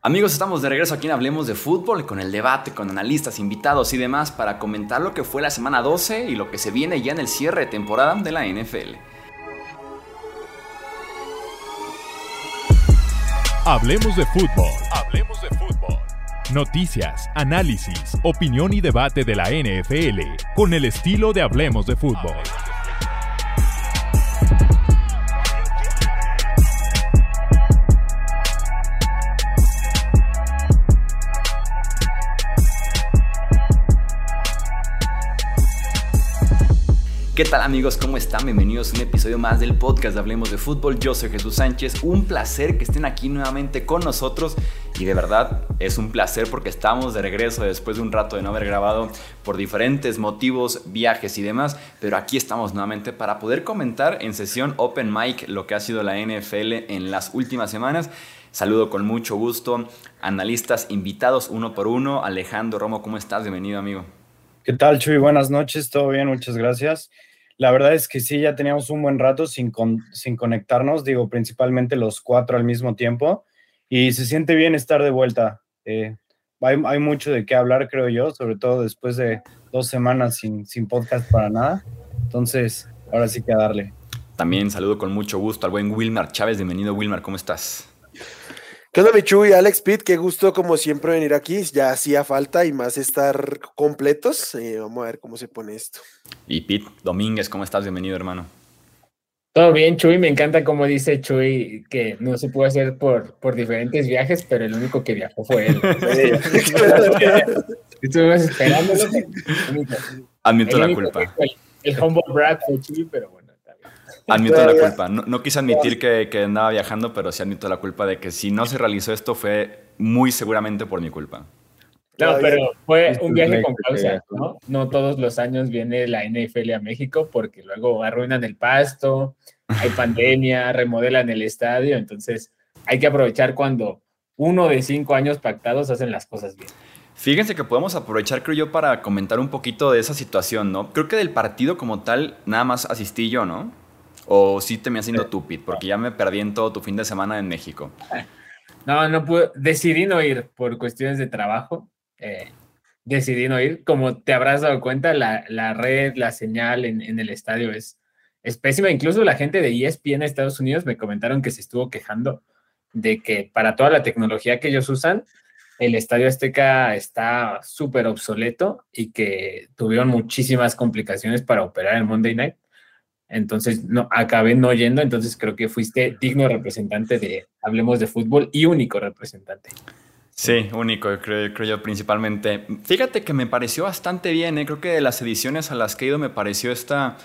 Amigos, estamos de regreso aquí en Hablemos de Fútbol con el debate, con analistas, invitados y demás para comentar lo que fue la semana 12 y lo que se viene ya en el cierre de temporada de la NFL. Hablemos de fútbol. Hablemos de fútbol. Noticias, análisis, opinión y debate de la NFL con el estilo de Hablemos de fútbol. ¿Qué tal amigos? ¿Cómo están? Bienvenidos a un episodio más del podcast de Hablemos de Fútbol. Yo soy Jesús Sánchez. Un placer que estén aquí nuevamente con nosotros. Y de verdad es un placer porque estamos de regreso después de un rato de no haber grabado por diferentes motivos, viajes y demás. Pero aquí estamos nuevamente para poder comentar en sesión Open Mic lo que ha sido la NFL en las últimas semanas. Saludo con mucho gusto analistas invitados uno por uno. Alejandro Romo, ¿cómo estás? Bienvenido amigo. ¿Qué tal, Chuy? Buenas noches, todo bien, muchas gracias. La verdad es que sí, ya teníamos un buen rato sin, sin conectarnos, digo, principalmente los cuatro al mismo tiempo, y se siente bien estar de vuelta. Eh, hay, hay, mucho de qué hablar, creo yo, sobre todo después de dos semanas sin, sin podcast para nada. Entonces, ahora sí que a darle. También saludo con mucho gusto al buen Wilmar Chávez. Bienvenido, Wilmar, ¿cómo estás? ¿Qué onda, Michu y Alex Pitt? Qué gusto, como siempre, venir aquí. Ya hacía falta y más estar completos. Eh, vamos a ver cómo se pone esto. Y Pete Domínguez, ¿cómo estás? Bienvenido, hermano. Todo bien, Chuy. Me encanta como dice Chuy que no se pudo hacer por, por diferentes viajes, pero el único que viajó fue él. Estuvimos esperando. Admito la culpa. El, el humble brag fue Chuy, pero bueno. Admito la culpa. No, quise admitir que, que, andaba viajando, pero sí admito la culpa de que si no se realizó esto fue muy seguramente por mi culpa. No, pero fue un viaje con causa, ¿no? No todos los años viene la NFL a México porque luego arruinan el pasto, hay pandemia, remodelan el estadio, entonces hay que aprovechar cuando uno de cinco años pactados hacen las cosas bien. Fíjense que podemos aprovechar, creo yo, para comentar un poquito de esa situación, ¿no? Creo que del partido como tal, nada más asistí yo, ¿no? ¿O sí te me haciendo Pete? Porque ya me perdí en todo tu fin de semana en México. No, no pude. Decidí no ir por cuestiones de trabajo. Eh, decidí no ir. Como te habrás dado cuenta, la, la red, la señal en, en, el estadio es, es pésima. Incluso la gente de ESPN en Estados Unidos me comentaron que se estuvo quejando de que para toda la tecnología que ellos usan, el Estadio Azteca está súper obsoleto y que tuvieron muchísimas complicaciones para operar el Monday Night. Entonces, no, acabé no yendo, entonces creo que fuiste digno representante de Hablemos de Fútbol y único representante. Sí, único, creo, creo yo principalmente. Fíjate que me pareció bastante bien, ¿eh? creo que de las ediciones a las que he ido me pareció esta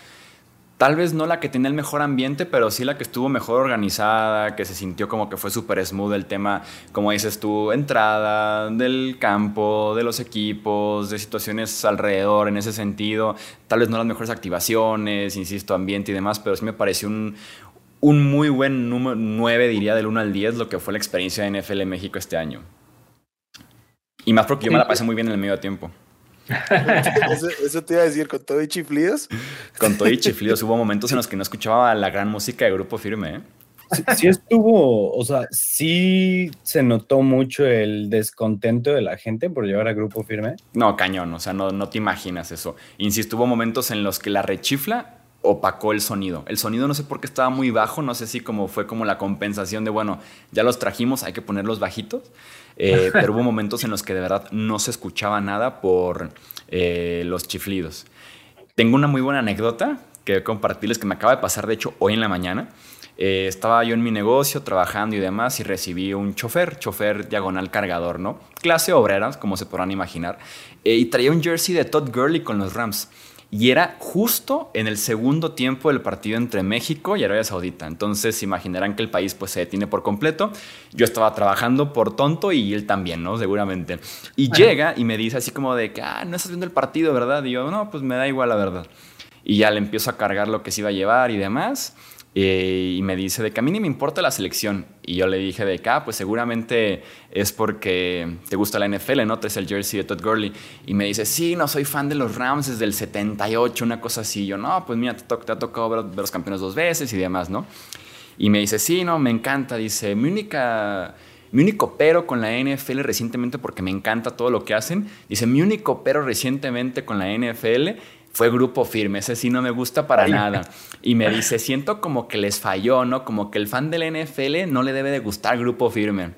Tal vez no la que tenía el mejor ambiente, pero sí la que estuvo mejor organizada, que se sintió como que fue súper smooth el tema, como dices tú, entrada del campo, de los equipos, de situaciones alrededor en ese sentido. Tal vez no las mejores activaciones, insisto, ambiente y demás, pero sí me pareció un, un muy buen número 9, diría, del 1 al 10, lo que fue la experiencia de NFL México este año. Y más porque yo me la pasé muy bien en el medio tiempo. eso, te iba a decir, con todo y chiflidos. Con todo y chiflidos. Hubo momentos en los que no escuchaba la gran música de Grupo Firme. ¿eh? Sí, estuvo, o sea, sí se notó mucho el descontento de la gente por llevar a Grupo Firme. No, cañón, o sea, no, no te imaginas eso. Insisto, hubo momentos en los que la rechifla opacó el sonido. El sonido no sé por qué estaba muy bajo, no sé si como fue como la compensación de, bueno, ya los trajimos, hay que ponerlos bajitos. Eh, pero hubo momentos en los que de verdad no se escuchaba nada por eh, los chiflidos. Tengo una muy buena anécdota que compartirles que me acaba de pasar, de hecho, hoy en la mañana. Eh, estaba yo en mi negocio trabajando y demás y recibí un chofer, chofer diagonal cargador, ¿no? Clase obrera, como se podrán imaginar. y traía un jersey de Todd Gurley con los Rams y era justo en el segundo tiempo del partido entre México y Arabia Saudita. Entonces imaginarán que el país pues se detiene por completo. Yo estaba trabajando por tonto y él también, ¿no? Seguramente. Y llega y me dice así como de que, ah, no estás viendo el partido, ¿verdad? Y yo, no, pues me da igual la verdad. Y ya le empiezo a cargar lo que se iba a llevar y demás. Eh, y me dice de que a mí ni me importa la selección. Y yo le dije de que, ah, pues seguramente es porque te gusta la NFL, ¿no? Te es el jersey de Todd Gurley. Y me dice, sí, no soy fan de los Rams desde el 78, una cosa así. Y yo, no, pues mira, te, ha tocado ver, los campeones dos veces y demás, ¿no? Y me dice, sí, no, me encanta. Dice, mi única mi único pero con la NFL recientemente, porque me encanta todo lo que hacen, dice, mi único pero recientemente con la NFL fue grupo firme, ese sí no me gusta para nada. Y me dice, siento como que les falló, ¿no? Como que el fan del NFL no le debe de gustar grupo firme.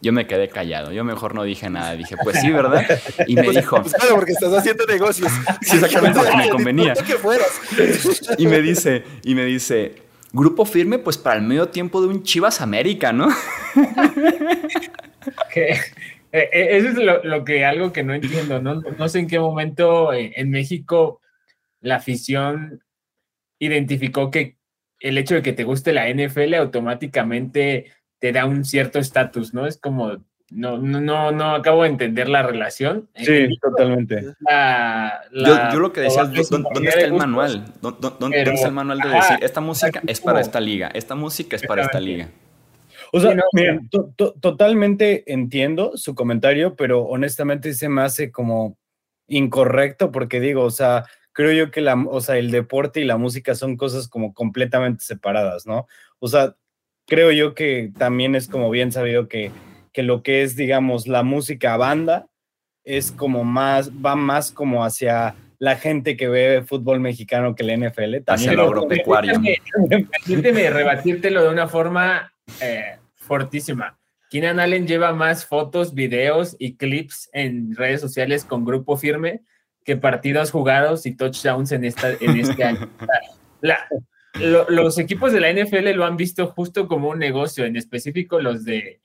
Yo me quedé callado, yo mejor no dije nada. Dije, pues sí, ¿verdad? Y me dijo. Pues claro, porque estás haciendo negocios. Sí, exactamente, porque me convenía. Y me dice, y me dice, grupo firme, pues para el medio tiempo de un Chivas América, ¿no? Eh, eh, eso es lo, que algo que no entiendo, ¿no? No sé en qué momento eh, en México la afición identificó que el hecho de que te guste la NFL automáticamente te da un cierto estatus, ¿no? Es como, no, no, no, acabo de entender la relación. Sí, totalmente. yo, lo que decía es, ¿dónde, está el manual? ¿Dónde, está el manual de decir, esta música es para esta liga, esta música es para esta liga? O sea, miren, totalmente entiendo su comentario, pero honestamente se me hace como incorrecto porque digo, o sea, creo yo que la, o sea, el deporte y la música son cosas como completamente separadas, ¿no? O sea, creo yo que también es como bien sabido que, que lo que es, digamos, la música banda es como más, va más como hacia la gente que ve fútbol mexicano que el NFL. hacia lo agropecuario. Permíteme rebatírtelo de una forma eh, fortísima. Keenan Allen lleva más fotos, videos y clips en redes sociales con grupo firme que partidos jugados y touchdowns en, esta, en este año. los equipos de la NFL lo han visto justo como un negocio, en específico los de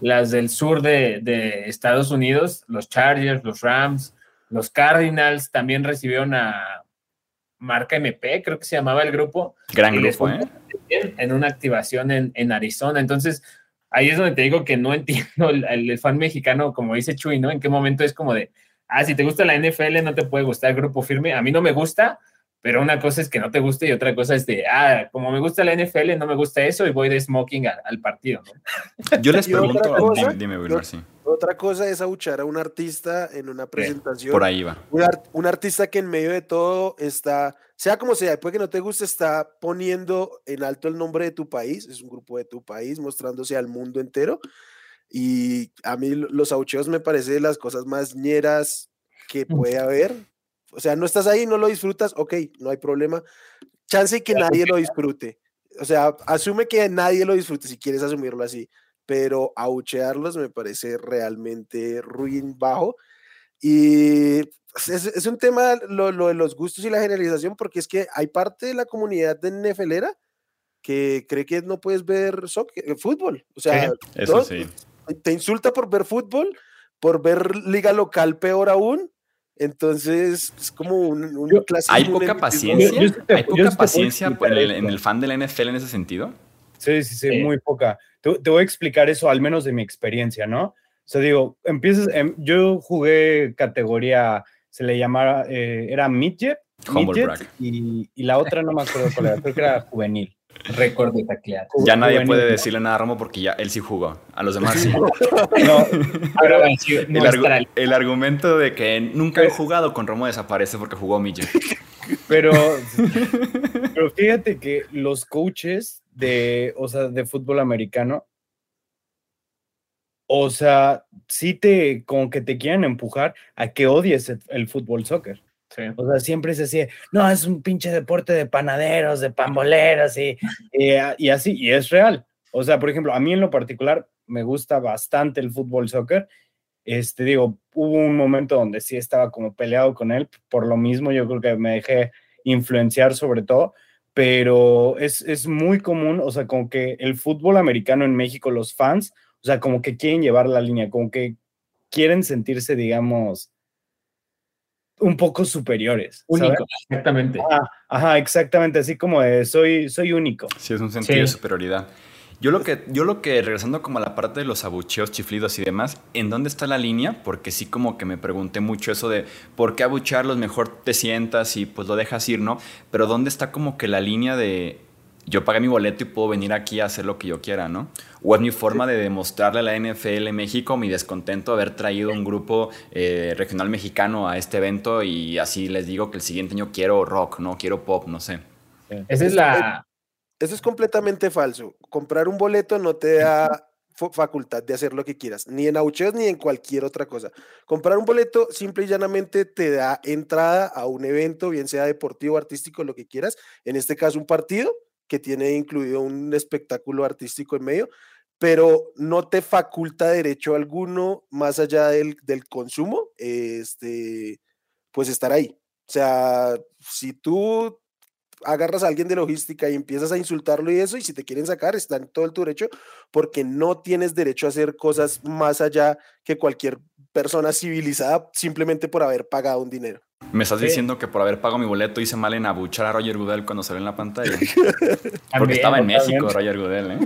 las del sur de, Estados Unidos, los Chargers, los Rams, los Cardinals también recibieron a marca MP, creo que se llamaba el grupo. Gran grupo, ¿eh? En una activación en, Arizona. Entonces, ahí es donde te digo que no entiendo el, el, fan mexicano, como dice Chuy, ¿no? En qué momento es como de, ah, si te gusta la NFL, no te puede gustar el grupo firme. A mí no me gusta, pero una cosa es que no te guste y otra cosa es de, ah, como me gusta la NFL, no me gusta eso y voy de smoking al, partido. Yo les pregunto, otra dime, dime sí. Otra cosa es abuchar a un artista en una presentación. Por ahí va. Un, artista que en medio de todo está, sea como sea, después que no te guste, está poniendo en alto el nombre de tu país, es un grupo de tu país, mostrándose al mundo entero. Y a mí los aucheos me parece de las cosas más ñeras que puede haber. O sea, no estás ahí, no lo disfrutas, ok, no hay problema. Chance que nadie lo disfrute. O sea, asume que nadie lo disfrute si quieres asumirlo así, pero auchearlos me parece realmente ruin bajo. Y es, es un tema lo, lo, de los gustos y la generalización, porque es que hay parte de la comunidad de NFLera que cree que no puedes ver soccer, fútbol. O sea, eso sí te insulta por ver fútbol, por ver liga local peor aún. Entonces, es como un, un Hay poca paciencia. Hay poca paciencia en el, fan de la NFL en ese sentido. Sí, sí, sí, muy poca. Te, voy a explicar eso, al menos de mi experiencia, ¿no? O sea, digo, empiezas, em, yo jugué categoría, se le llamaba, eh, era midget, midget y, y, la otra no me acuerdo cuál era, creo que era juvenil récord de taclear. Ya nadie puede decirle nada a Romo porque ya él sí jugó. A los demás sí. el, argumento de que nunca he jugado con Romo desaparece porque jugó Mille. Pero, pero fíjate que los coaches de, o sea, de fútbol americano, o sea, sí te, como que te quieren empujar a que odies el fútbol soccer. O sea, siempre se decía, no, es un pinche deporte de panaderos, de pamboleros y, y, así, y es real. O sea, por ejemplo, a mí en lo particular me gusta bastante el fútbol soccer. Este, digo, hubo un momento donde sí estaba como peleado con él, por lo mismo yo creo que me dejé influenciar sobre todo, pero es, es muy común, o sea, como que el fútbol americano en México, los fans, o sea, como que quieren llevar la línea, como que quieren sentirse, digamos, un poco superiores. Único, exactamente. Ajá, exactamente, así como de soy, soy único. Sí, es un sentido de superioridad. Yo lo, que, yo lo que, regresando como a la parte de los abucheos, chiflidos y demás, ¿en dónde está la línea? Porque sí como que me pregunté mucho eso de por qué abuchearlos, mejor te sientas y pues lo dejas ir, ¿no? Pero ¿dónde está como que la línea de yo pagué mi boleto y puedo venir aquí a hacer lo que yo quiera, ¿no? O es mi forma de demostrarle a la NFL México mi descontento de haber traído un grupo eh, regional mexicano a este evento y así les digo que el siguiente año quiero rock, no quiero pop, no sé. Esa es la... Eso es completamente falso. Comprar un boleto no te da facultad de hacer lo que quieras, ni en abucheos ni en cualquier otra cosa. Comprar un boleto simple y llanamente te da entrada a un evento, bien sea deportivo, artístico, lo que quieras. En este caso, un partido que tiene incluido un espectáculo artístico en medio, pero no te faculta derecho alguno más allá del, del consumo, este, pues estar ahí. O sea, si tú agarras a alguien de logística y empiezas a insultarlo y eso, y si te quieren sacar, está en todo el tu derecho, porque no tienes derecho a hacer cosas más allá que cualquier persona civilizada simplemente por haber pagado un dinero. Me estás diciendo que por haber pagado mi boleto hice mal en abuchar a Roger Goodell cuando salió en la pantalla. Porque estaba en México, Roger Goodell, ¿eh?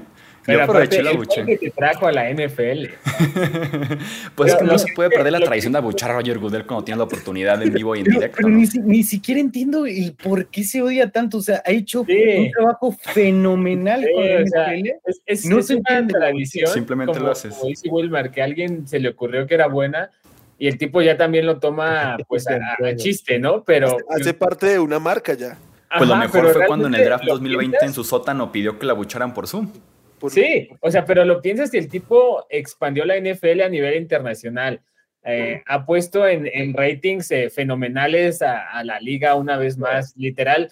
Pero aproveché la buche. que te trajo a la NFL. pues es que no, se puede perder la tradición de abuchar a Roger Goodell cuando tiene la oportunidad en vivo y en directo. Pero ni, siquiera entiendo el por qué se odia tanto. O sea, ha hecho un trabajo fenomenal con la NFL. es, no se una tradición. Simplemente lo haces. Como dice Wilmar, que a alguien se le ocurrió que era buena y el tipo ya también lo toma pues a, chiste, ¿no? Pero hace parte de una marca ya. Pues lo mejor fue cuando en el draft 2020 en su sótano pidió que la abucharan por Zoom sí, o sea, pero lo piensas que el tipo expandió la NFL a nivel internacional. Eh, ha puesto en, ratings eh, fenomenales a, la liga una vez más, literal.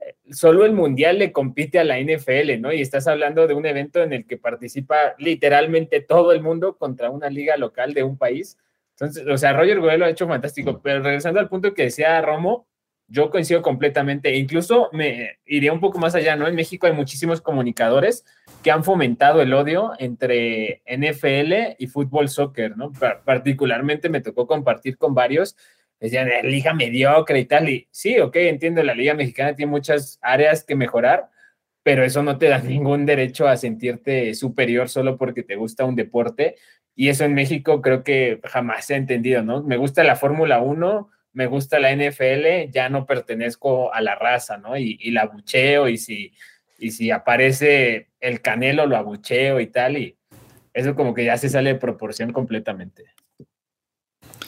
Eh, solo el mundial le compite a la NFL, ¿no? Y estás hablando de un evento en el que participa literalmente todo el mundo contra una liga local de un país. Entonces, o sea, Roger Goodell lo ha hecho fantástico. Pero regresando al punto que decía Romo, yo coincido completamente. Incluso me iría un poco más allá, ¿no? En México hay muchísimos comunicadores que han fomentado el odio entre NFL y fútbol soccer, ¿no? Particularmente me tocó compartir con varios, decían, liga mediocre y tal, y sí, ok, entiendo, la liga mexicana tiene muchas áreas que mejorar, pero eso no te da ningún derecho a sentirte superior solo porque te gusta un deporte, y eso en México creo que jamás se ha entendido, ¿no? Me gusta la Fórmula 1, me gusta la NFL, ya no pertenezco a la raza, ¿no? Y, y la bucheo, y si y si aparece el canelo lo abucheo y tal, y eso como que ya se sale de proporción completamente.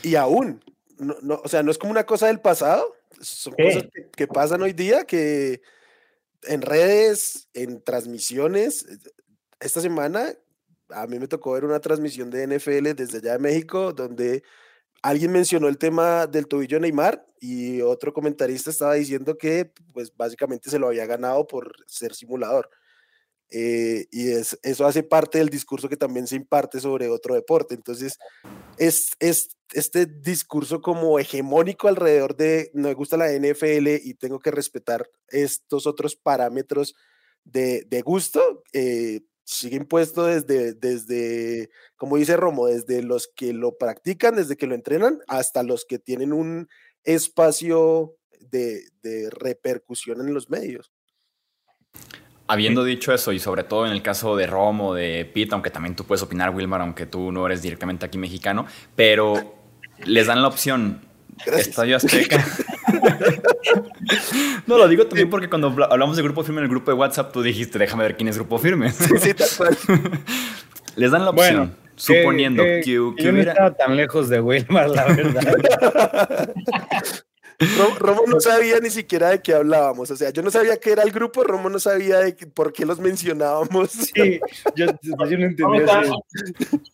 Y aún, no, o sea, no es como una cosa del pasado, son cosas que, pasan hoy día, que en redes, en transmisiones, esta semana a mí me tocó ver una transmisión de NFL desde allá de México, donde alguien mencionó el tema del tobillo Neymar y otro comentarista estaba diciendo que pues básicamente se lo había ganado por ser simulador. Eh, y es, eso hace parte del discurso que también se imparte sobre otro deporte. Entonces, es, es este discurso como hegemónico alrededor de no me gusta la NFL y tengo que respetar estos otros parámetros de, de gusto, eh, sigue impuesto desde, desde, como dice Romo, desde los que lo practican, desde que lo entrenan, hasta los que tienen un espacio de, repercusión en los medios. Habiendo dicho eso, y sobre todo en el caso de Romo, de Pete, aunque también tú puedes opinar, Wilmar, aunque tú no eres directamente aquí mexicano, pero les dan la opción Estadio Azteca. no, lo digo también porque cuando hablamos de Grupo Firme en el grupo de WhatsApp, tú dijiste, déjame ver quién es Grupo Firme. sí, Les dan la opción, suponiendo que, yo no estaba tan lejos de Wilmar, la verdad. Romo no sabía ni siquiera de qué hablábamos. O sea, yo no sabía qué era el grupo, Romo no sabía de por qué los mencionábamos. Sí, yo, no entendía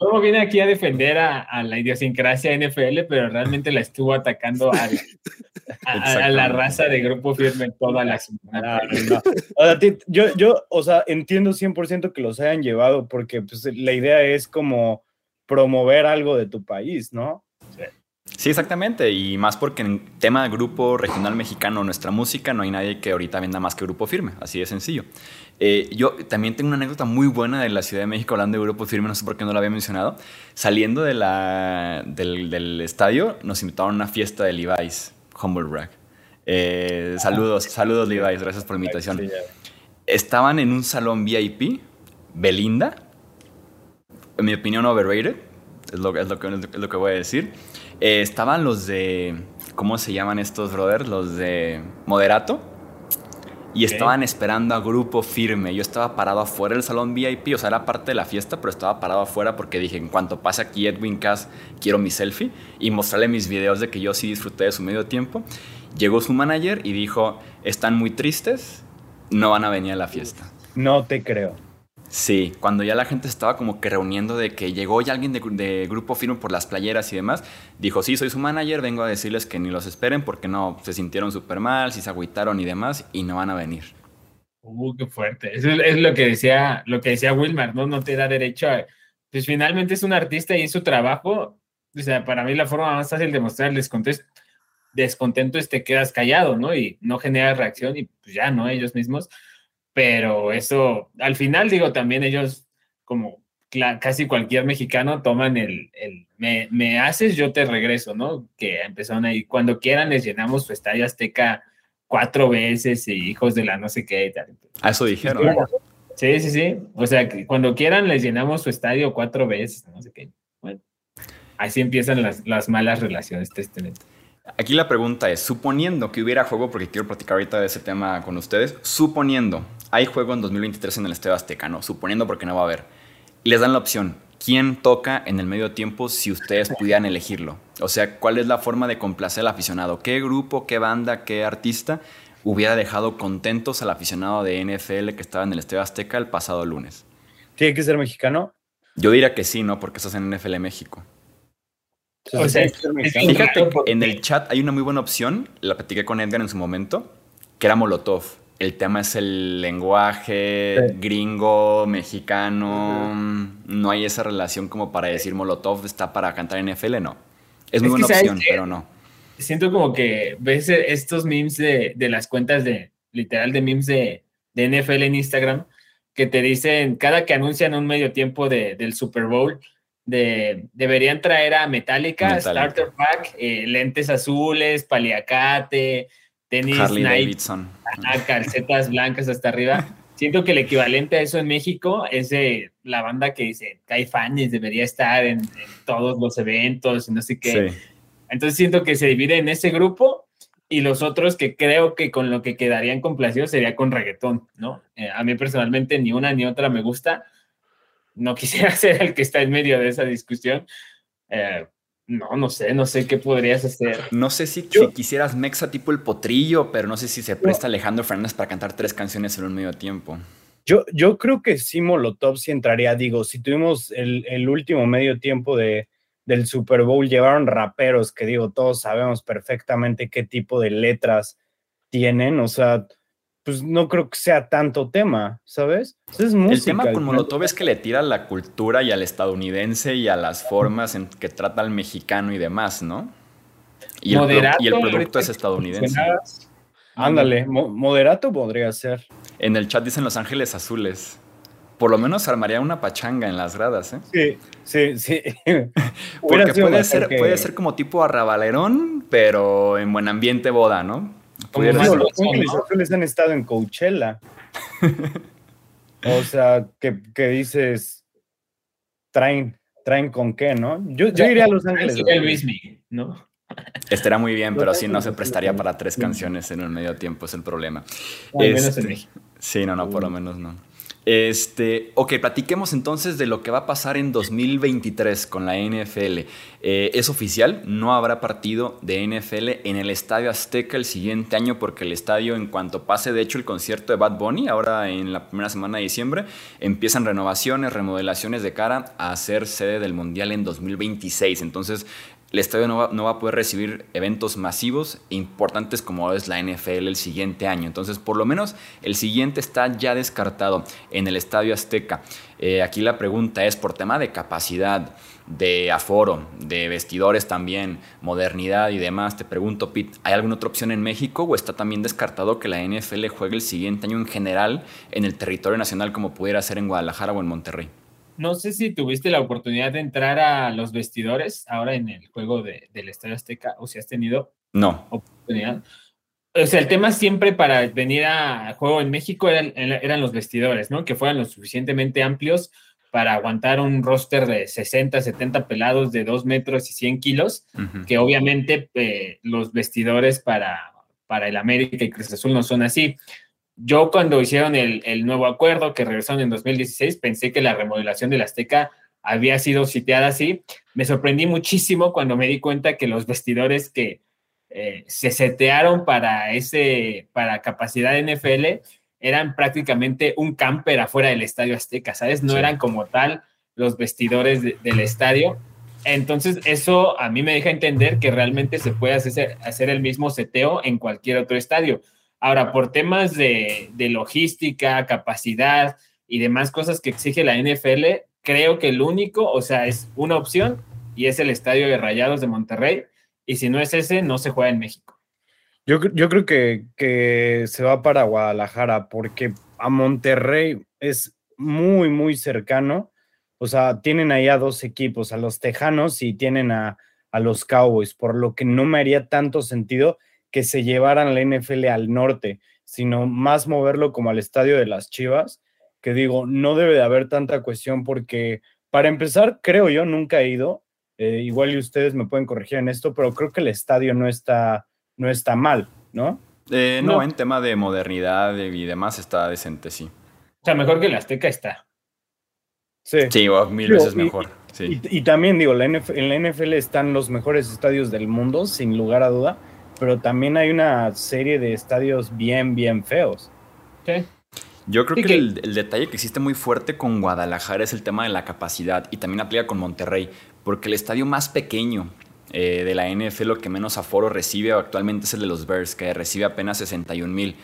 Romo viene aquí a defender a, la idiosincrasia NFL, pero realmente la estuvo atacando a, la raza de grupo firme toda la semana. yo, yo, o sea, entiendo 100% que los hayan llevado porque pues, la idea es como promover algo de tu país, ¿no? Sí, exactamente. Y más porque en tema de grupo regional mexicano, nuestra música, no hay nadie que ahorita venda más que Grupo Firme. Así de sencillo. Eh, yo también tengo una anécdota muy buena de la Ciudad de México hablando de Grupo Firme, no sé por qué no la había mencionado. Saliendo de la, del, estadio, nos invitaron a una fiesta de Levi's, Humble Brag. Eh, saludos, saludos Levi's, gracias por la invitación. Estaban en un salón VIP, Belinda, en mi opinión overrated, es lo, es lo, que, es lo que voy a decir. Eh, estaban los de. ¿Cómo se llaman estos brothers? Los de Moderato. Y estaban esperando a grupo firme. Yo estaba parado afuera del salón VIP, o sea, era parte de la fiesta, pero estaba parado afuera porque dije, en cuanto pase aquí Edwin Cass, quiero mi selfie y mostrarle mis videos de que yo sí disfruté de su medio tiempo. Llegó su manager y dijo, están muy tristes, no van a venir a la fiesta. No te creo. Sí, cuando ya la gente estaba como que reuniendo de que llegó ya alguien de, Grupo Firme por las playeras y demás, dijo, sí, soy su manager, vengo a decirles que ni los esperen porque no, se sintieron súper mal, si se agüitaron y demás, y no van a venir. Uh, qué fuerte. Es, lo que decía, lo que decía Wilmar, ¿no? No te da derecho a... Pues finalmente es un artista y es su trabajo. O sea, para mí la forma más fácil de mostrar el descontento, descontento es te quedas callado, ¿no? Y no generas reacción y pues ya, ¿no? Ellos mismos pero eso, al final digo, también ellos, como casi cualquier mexicano, toman el, el me, me, haces, yo te regreso, ¿no? Que empezaron ahí, cuando quieran les llenamos su estadio Azteca cuatro veces y hijos de la no sé qué y tal. A eso dijeron. Sí, sí, sí. O sea, que cuando quieran les llenamos su estadio cuatro veces, no sé qué. Bueno, así empiezan las, las malas relaciones, tristemente. Aquí la pregunta es, suponiendo que hubiera juego, porque quiero platicar ahorita de ese tema con ustedes, suponiendo, hay juego en 2023 en el Estadio Azteca, ¿no? Suponiendo porque no va a haber. Les dan la opción, ¿quién toca en el medio tiempo si ustedes pudieran elegirlo? O sea, ¿cuál es la forma de complacer al aficionado? ¿Qué grupo, qué banda, qué artista hubiera dejado contentos al aficionado de NFL que estaba en el Estadio Azteca el pasado lunes? ¿Tiene que ser mexicano? Yo diría que sí, ¿no? Porque estás en NFL México. O sea, fíjate, en el chat hay una muy buena opción, la platiqué con Edgar en su momento, que era Molotov. El tema es el lenguaje gringo, mexicano. No hay esa relación como para decir Molotov está para cantar en NFL, no. Es muy buena opción, pero no. Siento como que ves estos memes de, de las cuentas de, literal, de memes de, de, NFL en Instagram, que te dicen, cada que anuncian un medio tiempo de, del Super Bowl, de, deberían traer a Metallica, Starter Pack, eh, lentes azules, paliacate, tenis Harley Davidson. calcetas blancas hasta arriba. Siento que el equivalente a eso en México es de la banda que dice Caifanes debería estar en, todos los eventos y no sé qué. Entonces siento que se divide en ese grupo y los otros que creo que con lo que quedarían complacidos sería con reggaetón, ¿no? Eh, a mí personalmente ni una ni otra me gusta no quisiera ser el que está en medio de esa discusión. Eh, no, no sé, no sé qué podrías hacer. No sé si, quisieras Mexa tipo el potrillo, pero no sé si se presta Alejandro Fernández para cantar tres canciones en un medio tiempo. Yo, yo creo que sí, Molotov sí entraría. Digo, si tuvimos el, el último medio tiempo de, del Super Bowl, llevaron raperos que digo, todos sabemos perfectamente qué tipo de letras tienen. O sea, pues no creo que sea tanto tema, ¿sabes? Es música, el tema con Molotov es que le tira a la cultura y al estadounidense y a las formas en que trata al mexicano y demás, ¿no? Y, el, y el, producto es estadounidense. Ándale, moderato podría ser. En el chat dicen Los Ángeles Azules. Por lo menos armaría una pachanga en las gradas, ¿eh? Sí, sí, sí. Porque puede ser, puede ser como tipo arrabalerón, pero en buen ambiente boda, ¿no? Como los Ángeles han estado en Coachella. o sea, que, que, dices, traen, traen con qué, ¿no? Yo, yo iría a Los Ángeles. Luis ¿no? Estará muy bien, pero sí no se prestaría para tres canciones en un medio tiempo, es el problema. Este, sí, no, no, por lo menos no. Este, ok, platiquemos entonces de lo que va a pasar en 2023 con la NFL. Eh, es oficial, no habrá partido de NFL en el Estadio Azteca el siguiente año porque el estadio, en cuanto pase de hecho el concierto de Bad Bunny, ahora en la primera semana de diciembre, empiezan renovaciones, remodelaciones de cara a ser sede del Mundial en 2026. Entonces, el estadio no va, a poder recibir eventos masivos e importantes como es la NFL el siguiente año. Entonces, por lo menos el siguiente está ya descartado en el Estadio Azteca. Eh, aquí la pregunta es por tema de capacidad, de aforo, de vestidores también, modernidad y demás. Te pregunto, Pete, ¿hay alguna otra opción en México o está también descartado que la NFL juegue el siguiente año en general en el territorio nacional como pudiera ser en Guadalajara o en Monterrey? No sé si tuviste la oportunidad de entrar a los vestidores ahora en el juego de, del Estadio Azteca o si has tenido no. oportunidad. O sea, el tema siempre para venir a juego en México eran, eran los vestidores, ¿no? Que fueran lo suficientemente amplios para aguantar un roster de 60, 70 pelados de 2 metros y 100 kilos, que obviamente eh, los vestidores para, para el América y Cruz Azul no son así. Yo cuando hicieron el, nuevo acuerdo que regresaron en 2016, pensé que la remodelación de la Azteca había sido sitiada así. Me sorprendí muchísimo cuando me di cuenta que los vestidores que eh, se setearon para ese, para capacidad NFL, eran prácticamente un camper afuera del Estadio Azteca, ¿sabes? No eran como tal los vestidores del estadio. Entonces, eso a mí me deja entender que realmente se puede hacer, hacer el mismo seteo en cualquier otro estadio. Ahora, por temas de, de logística, capacidad y demás cosas que exige la NFL, creo que el único, o sea, es una opción y es el estadio de Rayados de Monterrey. Y si no es ese, no se juega en México. Yo, yo creo que, que se va para Guadalajara porque a Monterrey es muy, muy cercano. O sea, tienen ahí a dos equipos, a los Tejanos y tienen a, a los Cowboys, por lo que no me haría tanto sentido que se llevaran la NFL al norte, sino más moverlo como al estadio de las Chivas, que digo, no debe de haber tanta cuestión porque, para empezar, creo yo, nunca he ido, eh, igual y ustedes me pueden corregir en esto, pero creo que el estadio no está, no está mal, ¿no? Eh, no, en tema de modernidad y demás está decente, sí. O sea, mejor que el Azteca está. Sí, sí mil veces mejor. Y, también digo, en la NFL están los mejores estadios del mundo, sin lugar a duda, pero también hay una serie de estadios bien, bien feos. Sí. Yo creo que, el, el, detalle que existe muy fuerte con Guadalajara es el tema de la capacidad y también aplica con Monterrey, porque el estadio más pequeño eh, de la NFL, lo que menos aforo recibe actualmente es el de los Bears, que recibe apenas 61 mil.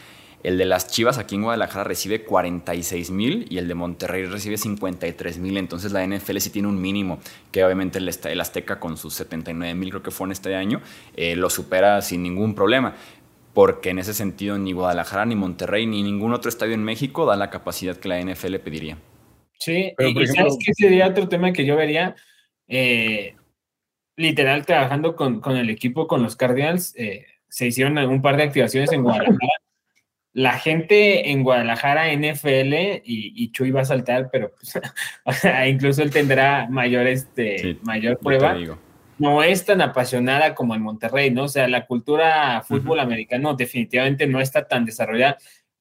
El de las Chivas aquí en Guadalajara recibe 46 mil y el de Monterrey recibe 53 mil. Entonces la NFL sí tiene un mínimo, que obviamente el, el Azteca con sus 79 mil, creo que fue en este año, eh, lo supera sin ningún problema. Porque en ese sentido ni Guadalajara, ni Monterrey, ni ningún otro estadio en México da la capacidad que la NFL pediría. Sí, Pero, y, ¿sabes qué sería otro tema que yo vería? Eh, literal, trabajando con, con, el equipo, con los Cardinals, eh, se hicieron un par de activaciones en Guadalajara. La gente en Guadalajara, NFL, y, y Chuy va a saltar, pero pues, incluso él tendrá mayor, este, mayor prueba. No es tan apasionada como en Monterrey, ¿no? O sea, la cultura fútbol americano definitivamente no está tan desarrollada.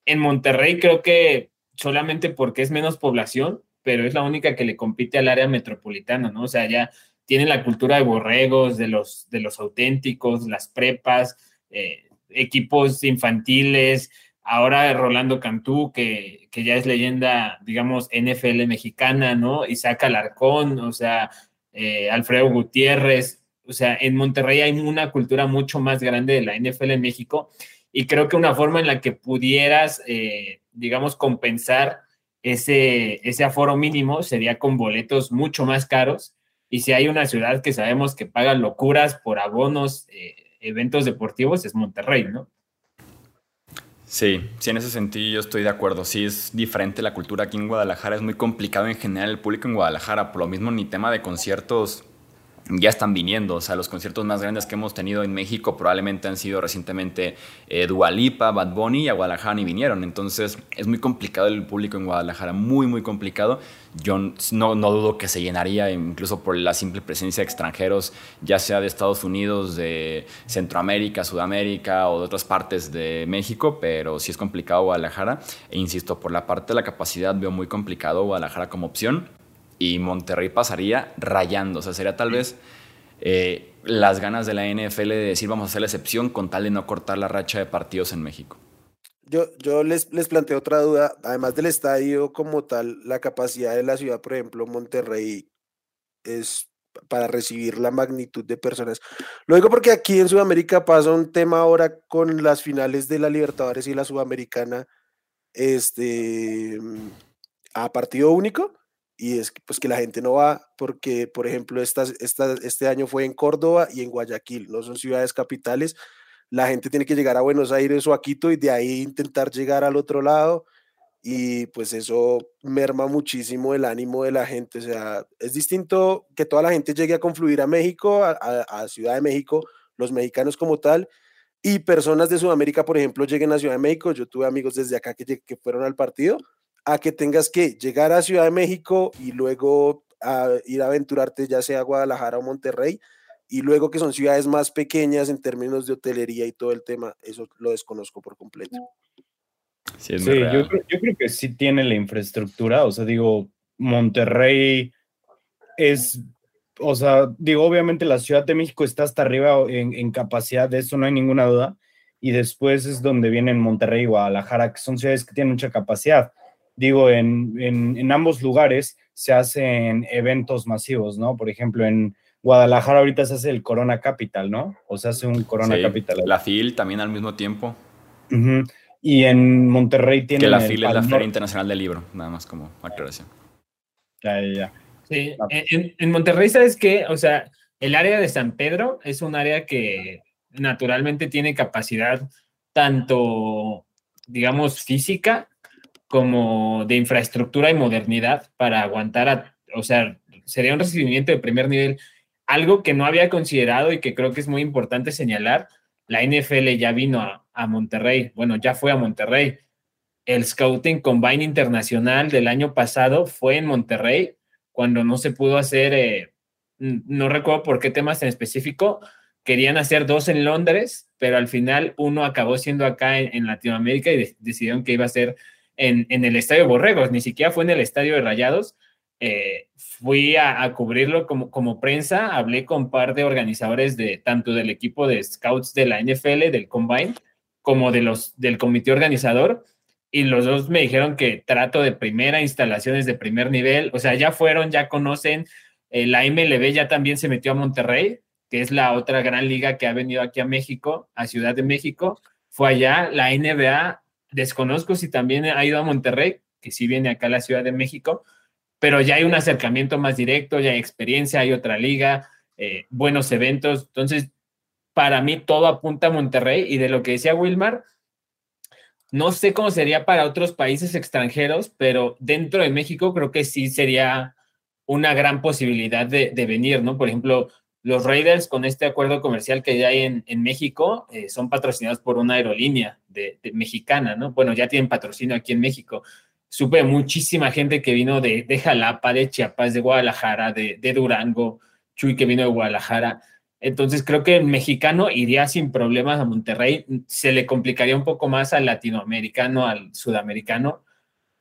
En Monterrey creo que solamente porque es menos población, pero es la única que le compite al área metropolitana, ¿no? O sea, ya tiene la cultura de borregos, de los, de los auténticos, las prepas, eh, equipos infantiles, ahora Rolando Cantú, que, que, ya es leyenda, digamos, NFL mexicana, ¿no? Isaac Alarcón, o sea, eh, Alfredo Gutiérrez, o sea, en Monterrey hay una cultura mucho más grande de la NFL en México y creo que una forma en la que pudieras, eh, digamos, compensar ese, ese aforo mínimo sería con boletos mucho más caros. Y si hay una ciudad que sabemos que paga locuras por abonos, eh, eventos deportivos, es Monterrey, ¿no? Sí, sí, en ese sentido yo estoy de acuerdo. Sí, es diferente la cultura aquí en Guadalajara. Es muy complicado en general el público en Guadalajara. Por lo mismo, ni tema de conciertos ya están viniendo. O sea, los conciertos más grandes que hemos tenido en México probablemente han sido recientemente eh, Dualipa, Bad Bunny y a Guadalajara ni vinieron. Entonces es muy complicado el público en Guadalajara, muy, muy complicado. Yo no, no dudo que se llenaría incluso por la simple presencia de extranjeros, ya sea de Estados Unidos, de Centroamérica, Sudamérica o de otras partes de México, pero sí es complicado Guadalajara. E insisto, por la parte de la capacidad veo muy complicado Guadalajara como opción y Monterrey pasaría rayando. O sea, sería tal vez eh, las ganas de la NFL de decir vamos a hacer la excepción con tal de no cortar la racha de partidos en México. Yo, yo les, les planteo otra duda, además del estadio como tal, la capacidad de la ciudad, por ejemplo, Monterrey es para recibir la magnitud de personas. Lo digo porque aquí en Sudamérica pasa un tema ahora con las finales de la Libertadores y la Sudamericana, este, a partido único y es pues que la gente no va porque, por ejemplo, esta, esta, este año fue en Córdoba y en Guayaquil, no son ciudades capitales, la gente tiene que llegar a Buenos Aires o a Quito y de ahí intentar llegar al otro lado y pues eso merma muchísimo el ánimo de la gente, o sea, es distinto que toda la gente llegue a confluir a México, a, a Ciudad de México, los mexicanos como tal, y personas de Sudamérica, por ejemplo, lleguen a Ciudad de México, yo tuve amigos desde acá que, que fueron al partido, a que tengas que llegar a Ciudad de México y luego a ir a aventurarte ya sea a Guadalajara o Monterrey y luego que son ciudades más pequeñas en términos de hotelería y todo el tema, eso lo desconozco por completo. Sí, yo, creo, que sí tiene la infraestructura, o sea, digo, Monterrey es, o sea, digo, obviamente la Ciudad de México está hasta arriba en, en capacidad, de eso no hay ninguna duda, y después es donde vienen Monterrey y Guadalajara, que son ciudades que tienen mucha capacidad. Digo, en, en, ambos lugares se hacen eventos masivos, ¿no? Por ejemplo, en Guadalajara ahorita se hace el Corona Capital, ¿no? O se hace un Corona Capital. La FIL también al mismo tiempo. Y en Monterrey tiene... Que la FIL es la Feria Internacional del Libro, nada más como aclaración. Ya, ya, ya. Sí, en, en Monterrey, ¿sabes qué? O sea, el área de San Pedro es un área que naturalmente tiene capacidad tanto, digamos, física como de infraestructura y modernidad para aguantar, a, o sea, sería un recibimiento de primer nivel. Algo que no había considerado y que creo que es muy importante señalar, la NFL ya vino a, Monterrey, bueno, ya fue a Monterrey. El Scouting Combine Internacional del año pasado fue en Monterrey, cuando no se pudo hacer, eh, no recuerdo por qué temas en específico, querían hacer dos en Londres, pero al final uno acabó siendo acá en, Latinoamérica y decidieron que iba a ser en, el Estadio Borregos, ni siquiera fue en el Estadio de Rayados. Eh, fui a, cubrirlo como, como prensa, hablé con un par de organizadores de tanto del equipo de scouts de la NFL, del Combine, como de los del comité organizador, y los dos me dijeron que trato de primera, instalaciones de primer nivel, o sea, ya fueron, ya conocen, eh, la MLB ya también se metió a Monterrey, que es la otra gran liga que ha venido aquí a México, a Ciudad de México, fue allá, la NBA, desconozco si también ha ido a Monterrey, que sí viene acá a la Ciudad de México, pero ya hay un acercamiento más directo, ya hay experiencia, hay otra liga, eh, buenos eventos, entonces para mí todo apunta a Monterrey y de lo que decía Wilmar, no sé cómo sería para otros países extranjeros, pero dentro de México creo que sí sería una gran posibilidad de, de venir, ¿no? Por ejemplo, los Raiders con este acuerdo comercial que ya hay en, México eh, son patrocinados por una aerolínea de, mexicana, ¿no? Bueno, ya tienen patrocinio aquí en México. Supe muchísima gente que vino de, de Jalapa, de Chiapas, de Guadalajara, de, Durango, Chuy que vino de Guadalajara. Entonces creo que el mexicano iría sin problemas a Monterrey. Se le complicaría un poco más al latinoamericano, al sudamericano,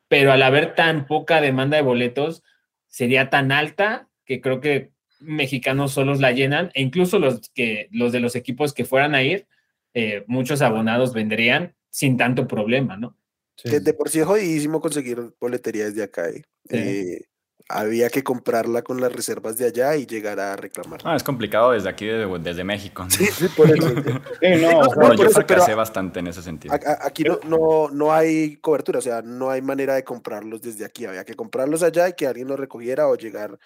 pero al haber tan poca demanda de boletos, sería tan alta que creo que mexicanos solos la llenan, e incluso los, que, los de los equipos que fueran a ir, eh, muchos abonados vendrían sin tanto problema, ¿no? Que de por sí es jodidísimo conseguir boletería desde acá. ¿eh? Eh, había que comprarla con las reservas de allá y llegar a reclamar. Ah, es complicado desde aquí, desde, México. Sí, por eso. no, yo fracasé bastante en ese sentido. aquí no, no, no hay cobertura, o sea, no hay manera de comprarlos desde aquí. Había que comprarlos allá y que alguien los recogiera o llegar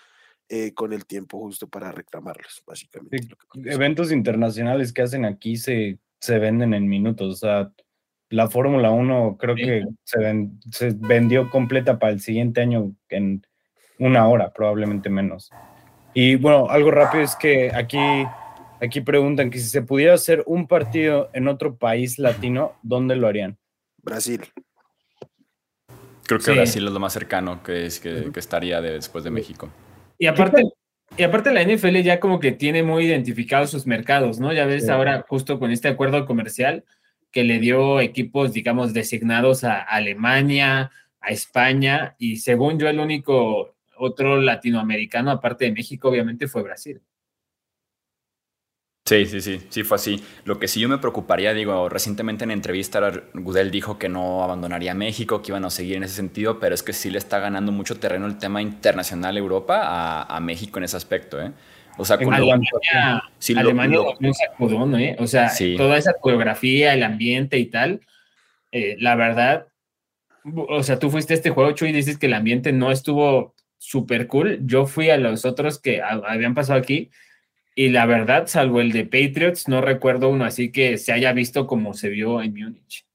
eh, con el tiempo justo para reclamarlos, básicamente. eventos internacionales que hacen aquí se, se venden en minutos, o sea, la Fórmula 1 creo que se, se, vendió completa para el siguiente año en una hora, probablemente menos. Y bueno, algo rápido es que aquí, aquí preguntan que si se pudiera hacer un partido en otro país latino, ¿dónde lo harían? Brasil. Creo que Brasil es lo más cercano que, es, que, que estaría después de México. Y aparte, y aparte la NFL ya como que tiene muy identificados sus mercados, ¿no? Ya ves ahora justo con este acuerdo comercial que le dio equipos, digamos, designados a Alemania, a España, y según yo el único otro latinoamericano, aparte de México, obviamente fue Brasil. Sí, sí, sí, sí fue así. Lo que sí yo me preocuparía, digo, recientemente en entrevista Gudel dijo que no abandonaría México, que iban a seguir en ese sentido, pero es que sí le está ganando mucho terreno el tema internacional Europa a, México en ese aspecto, ¿eh? O sea, con Alemania, sí, Alemania lo, ¿eh? O sea, toda esa coreografía, el ambiente y tal, eh, la verdad, o sea, tú fuiste a este juego, Chuy, y dices que el ambiente no estuvo súper cool. Yo fui a los otros que habían pasado aquí y la verdad, salvo el de Patriots, no recuerdo uno así que se haya visto como se vio en Múnich.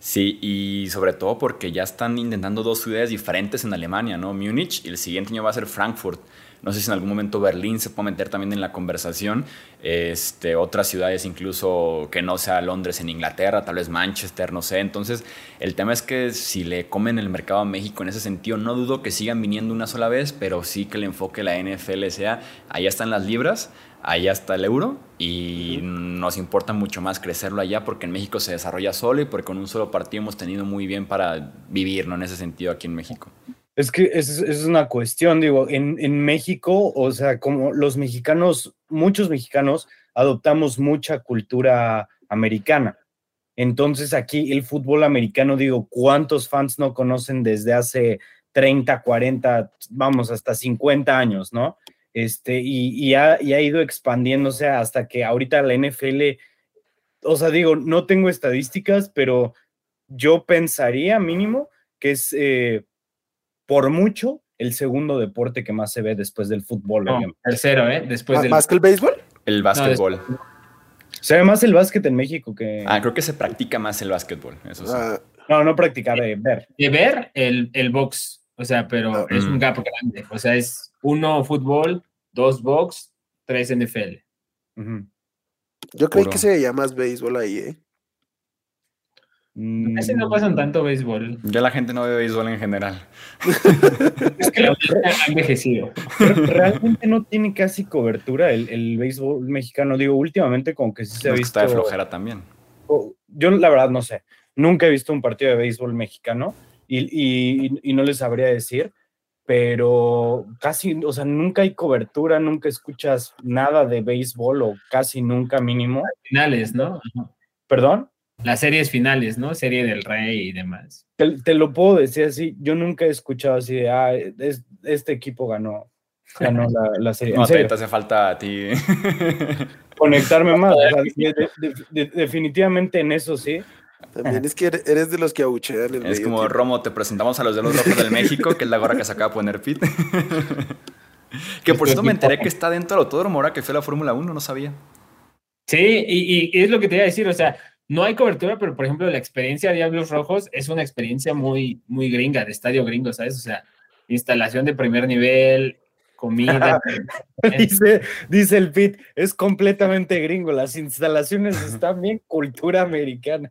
Sí, y sobre todo porque ya están intentando dos ciudades diferentes en Alemania, ¿no? Múnich y el siguiente año va a ser Frankfurt. No sé si en algún momento Berlín se puede meter también en la conversación. Este, otras ciudades incluso que no sea Londres en Inglaterra, tal vez Manchester, no sé. Entonces, el tema es que si le comen el mercado a México en ese sentido, no dudo que sigan viniendo una sola vez, pero sí que el enfoque de la NFL sea, ahí están las libras, allá está el euro y nos importa mucho más crecerlo allá porque en México se desarrolla solo y porque con un solo partido hemos tenido muy bien para vivir ¿no? en ese sentido aquí en México. Es que es, es una cuestión, digo, en, en, México, o sea, como los mexicanos, muchos mexicanos adoptamos mucha cultura americana. Entonces aquí el fútbol americano, digo, ¿cuántos fans no conocen desde hace 30, 40, vamos, hasta 50 años, ¿no? Este, y, ha, y ha ido expandiéndose hasta que ahorita la NFL, o sea, digo, no tengo estadísticas, pero yo pensaría mínimo que es eh, por mucho el segundo deporte que más se ve después del fútbol. tercero, ¿eh? Después ¿Más, que el béisbol? El básquetbol. se ve más el básquet en México que. Ah, creo que se practica más el básquetbol. Eso sí. Ah. No, no practicar, de ver. De ver el, el box. O sea, pero es un gap grande. O sea, es uno fútbol, dos box, tres NFL. Yo creí que se veía más béisbol ahí, ¿eh? Ese no pasan tanto béisbol. Ya la gente no ve béisbol en general. es que la ha envejecido. realmente no tiene casi cobertura el, el, béisbol mexicano. Digo, últimamente como que sí se ha visto... Está de flojera también. Yo la verdad no sé. Nunca he visto un partido de béisbol mexicano y, y, y no les sabría decir, pero casi, o sea, nunca hay cobertura, nunca escuchas nada de béisbol o casi nunca mínimo. Finales, ¿no? ¿Perdón? Las series finales, ¿no? Serie del Rey y demás. Te, lo puedo decir así, yo nunca he escuchado así de, ah, este equipo ganó, ganó la, serie. No, te, hace falta a ti. Conectarme más. definitivamente en eso sí. También es que eres de los que abuchean el Es como, Romo, te presentamos a los de los Rojos del México, que es la gorra que se acaba de poner Pete. que por cierto me enteré que está dentro del autódromo ahora que fue la Fórmula 1, no sabía. Sí, y, y, es lo que te iba a decir, o sea, no hay cobertura, pero por ejemplo, la experiencia de Diablos Rojos es una experiencia muy, muy gringa, de estadio gringo, ¿sabes? O sea, instalación de primer nivel, comida. dice, dice el Pit, es completamente gringo, las instalaciones están bien cultura americana.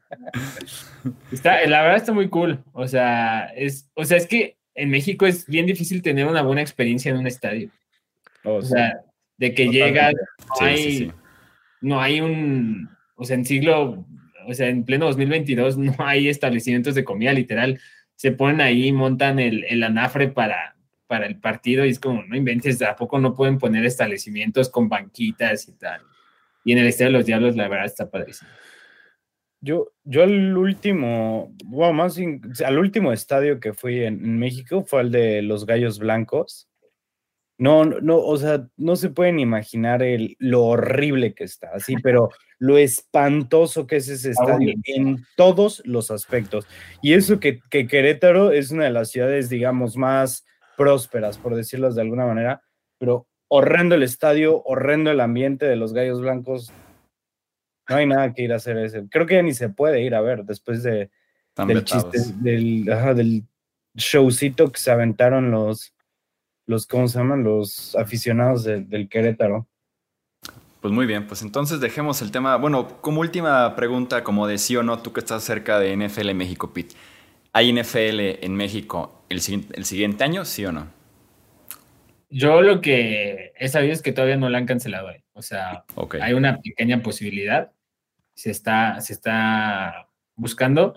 Está, la verdad está muy cool, o sea, es, o sea, es que en México es bien difícil tener una buena experiencia en un estadio. Oh, o sea, de que llegas, no hay, no hay un, o sea, en siglo o sea, en pleno 2022 no hay establecimientos de comida, literal. Se ponen ahí, montan el, el anafre para, para el partido y es como, no inventes, ¿a poco no pueden poner establecimientos con banquitas y tal? Y en el Estadio de los Diablos, la verdad, está padrísimo. Yo, yo al último, bueno, más al último estadio que fui en, México fue el de los Gallos Blancos. No, no, o sea, no se pueden imaginar el, lo horrible que está, así, pero lo espantoso que es ese estadio en todos los aspectos. Y eso que, que, Querétaro es una de las ciudades, digamos, más prósperas, por decirlo de alguna manera, pero horrendo el estadio, horrendo el ambiente de los Gallos Blancos. No hay nada que ir a hacer ese. Creo que ya ni se puede ir a ver después de, del chiste, del, del showcito que se aventaron los los, ¿cómo se llaman? Los aficionados del Querétaro. Pues muy bien, pues entonces dejemos el tema. Bueno, como última pregunta, como de sí o no, tú que estás cerca de NFL México, Pete. ¿Hay NFL en México el, el siguiente año, sí o no? Yo lo que he sabido es que todavía no la han cancelado. ahí. O sea, hay una pequeña posibilidad. Se está, se está buscando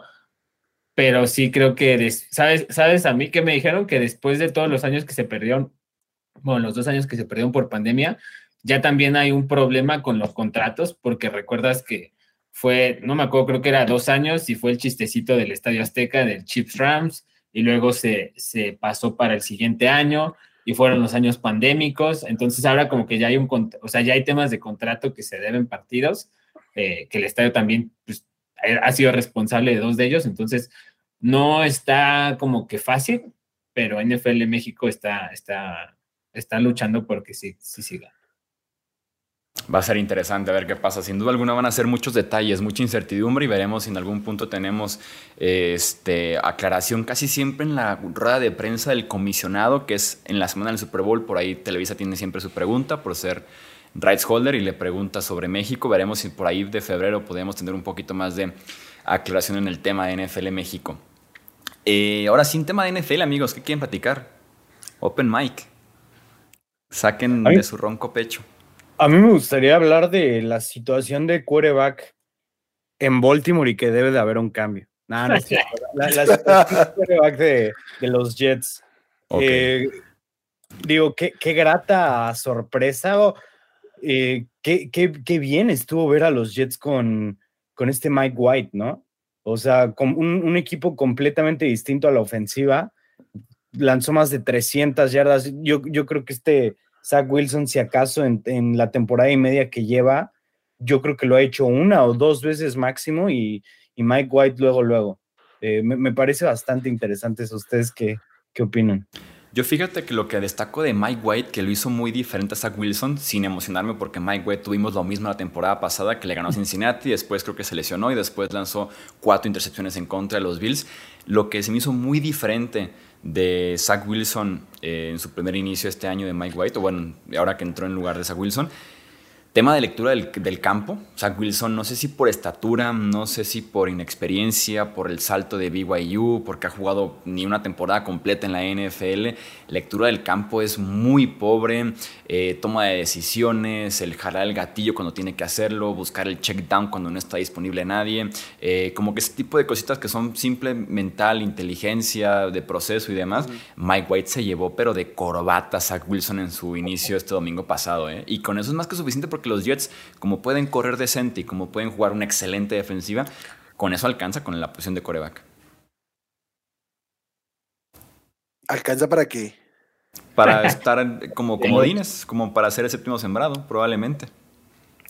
pero sí creo que, ¿sabes, ¿sabes a mí que me dijeron que después de todos los años que se perdieron, bueno, los dos años que se perdieron por pandemia, ya también hay un problema con los contratos, porque recuerdas que fue, no me acuerdo, creo que era dos años y fue el chistecito del Estadio Azteca, del Chips Rams, y luego se, se pasó para el siguiente año y fueron los años pandémicos, entonces ahora como que ya hay un, o sea, ya hay temas de contrato que se deben partidos, eh, que el estadio también pues, ha sido responsable de dos de ellos, entonces no está como que fácil, pero NFL México está, está, está luchando porque sí, sí siga. Va a ser interesante a ver qué pasa. Sin duda alguna van a ser muchos detalles, mucha incertidumbre y veremos si en algún punto tenemos este, aclaración casi siempre en la rueda de prensa del comisionado, que es en la semana del Super Bowl. Por ahí Televisa tiene siempre su pregunta por ser rights holder y le pregunta sobre México. Veremos si por ahí de febrero podemos tener un poquito más de aclaración en el tema de NFL México. Eh, ahora sin tema de NFL, amigos, ¿qué quieren platicar? Open mic. Saquen de su ronco pecho. A mí me gustaría hablar de la situación de quarterback en Baltimore y que debe de haber un cambio. la, situación de quarterback de, los Jets. Eh, digo, qué, grata sorpresa. Eh, qué, qué, bien estuvo ver a los Jets con, con este Mike White, ¿no? O sea, con un, equipo completamente distinto a la ofensiva. Lanzó más de 300 yardas. Yo, yo creo que este Zach Wilson, si acaso en, la temporada y media que lleva, yo creo que lo ha hecho una o dos veces máximo y, Mike White luego, luego. Eh, me, parece bastante interesante eso. ¿Ustedes qué, qué opinan? Yo fíjate que lo que destaco de Mike White, que lo hizo muy diferente a Zach Wilson, sin emocionarme porque Mike White tuvimos lo mismo la temporada pasada, que le ganó a Cincinnati, después creo que se lesionó y después lanzó cuatro intercepciones en contra de los Bills. Lo que se me hizo muy diferente de Zach Wilson eh, en su primer inicio este año de Mike White, o bueno, ahora que entró en lugar de Zach Wilson, Tema de lectura del, del, campo. Zach Wilson, no sé si por estatura, no sé si por inexperiencia, por el salto de BYU, porque ha jugado ni una temporada completa en la NFL. Lectura del campo es muy pobre. Eh, toma de decisiones, el jalar el gatillo cuando tiene que hacerlo, buscar el check down cuando no está disponible nadie. Eh, como que ese tipo de cositas que son simple mental, inteligencia, de proceso y demás. Mike White se llevó, pero de corbata Zach Wilson en su inicio este domingo pasado. ¿eh? Y con eso es más que suficiente porque que los Jets, como pueden correr decente y como pueden jugar una excelente defensiva, con eso alcanza con la posición de coreback. ¿Alcanza para qué? Para estar como comodines, como para ser el séptimo sembrado, probablemente.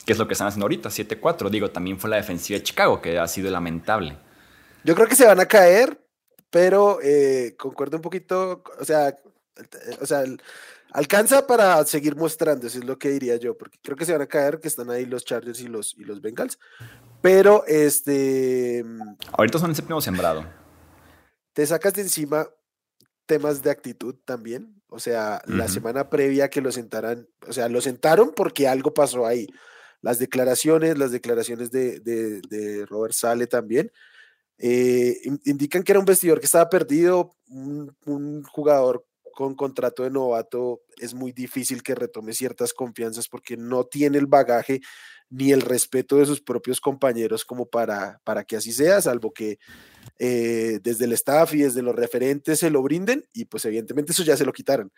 Que es lo que están haciendo ahorita, 7-4. Digo, también fue la defensiva de Chicago, que ha sido lamentable. Yo creo que se van a caer, pero eh, concuerdo un poquito, o sea, o sea, Alcanza para seguir mostrando, eso es lo que diría yo, porque creo que se van a caer, que están ahí los Chargers y los, y los Bengals. Pero este. Ahorita son el séptimo sembrado. Te sacas de encima temas de actitud también. O sea, la semana previa que lo sentaran, o sea, lo sentaron porque algo pasó ahí. Las declaraciones, las declaraciones de, de, Robert Sale también, eh, indican que era un vestidor que estaba perdido, un, un jugador con contrato de novato es muy difícil que retome ciertas confianzas porque no tiene el bagaje ni el respeto de sus propios compañeros como para, para que así sea, salvo que eh, desde el staff y desde los referentes se lo brinden y pues evidentemente eso ya se lo quitaron.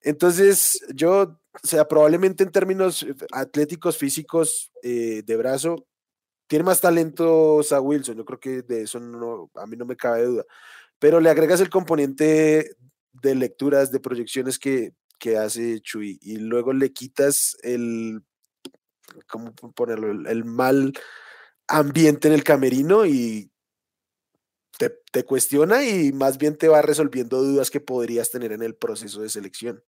Entonces yo, o sea, probablemente en términos atléticos, físicos, eh, de brazo, tiene más talento a Wilson, yo creo que de eso no, a mí no me cabe duda, pero le agregas el componente de lecturas, de proyecciones que, hace Chuy y luego le quitas el, ¿cómo ponerlo? El, mal ambiente en el camerino y te, cuestiona y más bien te va resolviendo dudas que podrías tener en el proceso de selección.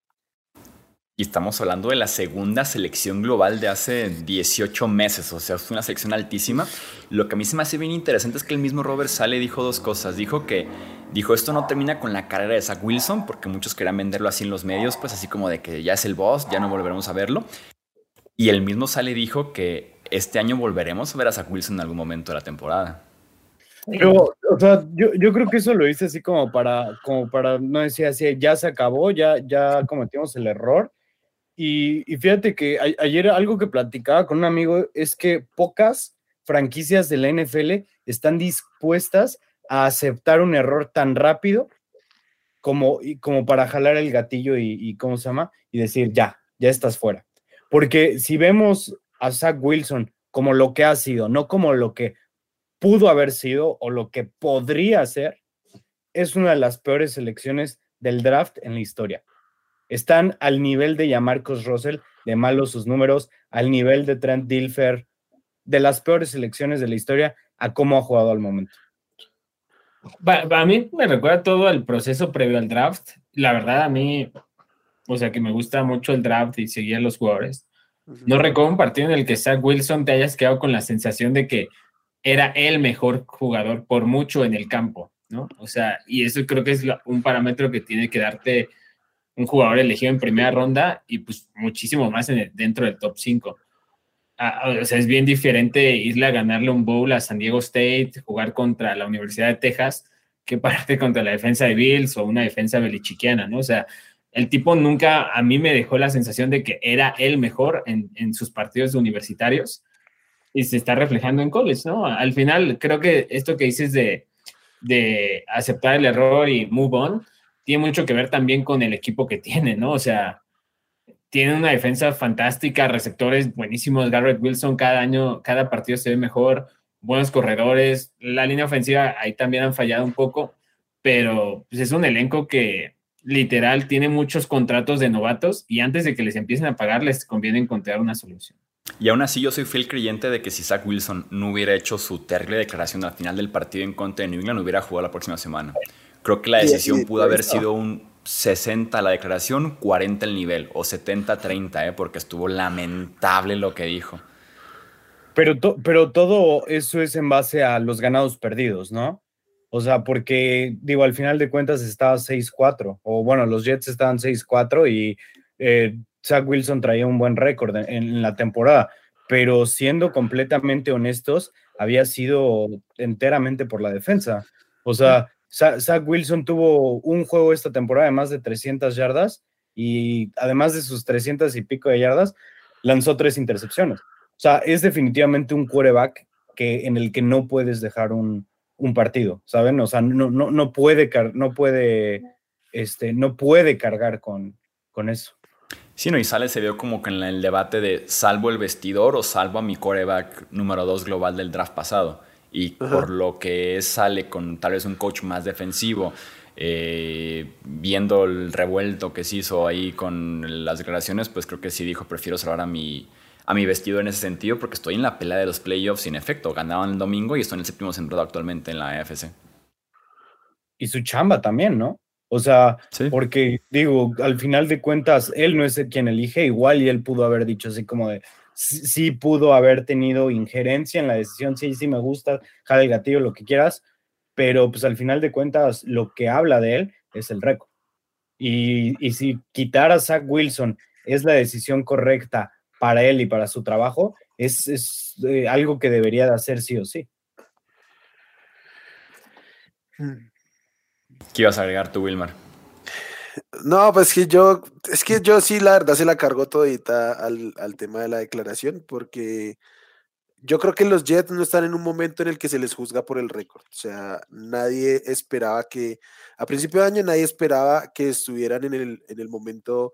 Y estamos hablando de la segunda selección global de hace 18 meses, o sea, es una selección altísima. Lo que a mí se me hace bien interesante es que el mismo Robert Sale dijo dos cosas. Dijo que, dijo, esto no termina con la carrera de Zach Wilson, porque muchos querían venderlo así en los medios, pues así como de que ya es el boss, ya no volveremos a verlo. Y el mismo Sale dijo que este año volveremos a ver a Zach Wilson en algún momento de la temporada. Pero, o sea, yo, yo, creo que eso lo hice así como para, como para no decir así, ya se acabó, ya, ya cometimos el error y, fíjate que ayer algo que platicaba con un amigo es que pocas franquicias de la NFL están dispuestas a aceptar un error tan rápido como, como para jalar el gatillo y, ¿cómo se llama? Y decir, ya, ya estás fuera. Porque si vemos a Zach Wilson como lo que ha sido, no como lo que pudo haber sido o lo que podría ser, es una de las peores selecciones del draft en la historia están al nivel de Yamarcos Russell, de malos sus números, al nivel de Trent Dilfer, de las peores selecciones de la historia, a cómo ha jugado al momento. A mí me recuerda todo el proceso previo al draft. La verdad, a mí, o sea, que me gusta mucho el draft y seguir a los jugadores. No recuerdo un partido en el que Zach Wilson te hayas quedado con la sensación de que era el mejor jugador por mucho en el campo, ¿no? O sea, y eso creo que es un parámetro que tiene que darte un jugador elegido en primera ronda y pues muchísimo más en dentro del top 5. Ah, ah, o sea, es bien diferente irle a ganarle un bowl a San Diego State, jugar contra la Universidad de Texas, que parte contra la defensa de Bills o una defensa belichiquiana, ¿no? O sea, el tipo nunca a mí me dejó la sensación de que era el mejor en, en sus partidos universitarios y se está reflejando en college, ¿no? Al final, creo que esto que dices de, de aceptar el error y move on, tiene mucho que ver también con el equipo que tiene, ¿no? O sea, tiene una defensa fantástica, receptores buenísimos. Garrett Wilson cada año, cada partido se ve mejor. buenos corredores, la línea ofensiva ahí también han fallado un poco, pero pues, es un elenco que literal tiene muchos contratos de novatos y antes de que les empiecen a pagar les conviene encontrar una solución. Y aún así yo soy fiel creyente de que si Zach Wilson no hubiera hecho su terrible declaración al final del partido en contra de New England, hubiera jugado la próxima semana. Creo que la decisión pudo haber sido un 60 la declaración, 40 el nivel, o 70-30, ¿eh? porque estuvo lamentable lo que dijo. Pero, pero todo eso es en base a los ganados perdidos, ¿no? O sea, porque, digo, al final de cuentas estaba 6-4, o bueno, los Jets estaban 6-4 y eh, Zach Wilson traía un buen récord en, la temporada, pero siendo completamente honestos, había sido enteramente por la defensa. O sea, Zach Wilson tuvo un juego esta temporada de más de 300 yardas y además de sus 300 y pico de yardas, lanzó tres intercepciones. O sea, es definitivamente un quarterback que, en el que no puedes dejar un, un partido, ¿saben? O sea, no, no, no puede, no puede, este, no puede cargar con, con eso. Sí, no, y sale, se vio como que en el debate de salvo el vestidor o salvo a mi coreback número dos global del draft pasado. Y por lo que sale con tal vez un coach más defensivo, eh, viendo el revuelto que se hizo ahí con las declaraciones, pues creo que sí dijo, prefiero salvar a mi, a mi vestido en ese sentido porque estoy en la pelea de los playoffs sin efecto. Ganaban el domingo y estoy en el séptimo sembrado actualmente en la AFC. Y su chamba también, ¿no? O sea, porque digo, al final de cuentas, él no es el quien elige, igual y él pudo haber dicho así como de, sí, pudo haber tenido injerencia en la decisión, sí, sí me gusta, jala el gatillo, lo que quieras, pero pues al final de cuentas lo que habla de él es el récord. Y, y si quitar a Zach Wilson es la decisión correcta para él y para su trabajo, es, es eh, algo que debería de hacer sí o sí. ¿Qué ibas a agregar tú, Wilmar? No, pues que yo, es que yo sí, la verdad, se la cargo todita al, al tema de la declaración, porque yo creo que los Jets no están en un momento en el que se les juzga por el récord. O sea, nadie esperaba que, a principio de año, nadie esperaba que estuvieran en el, en el momento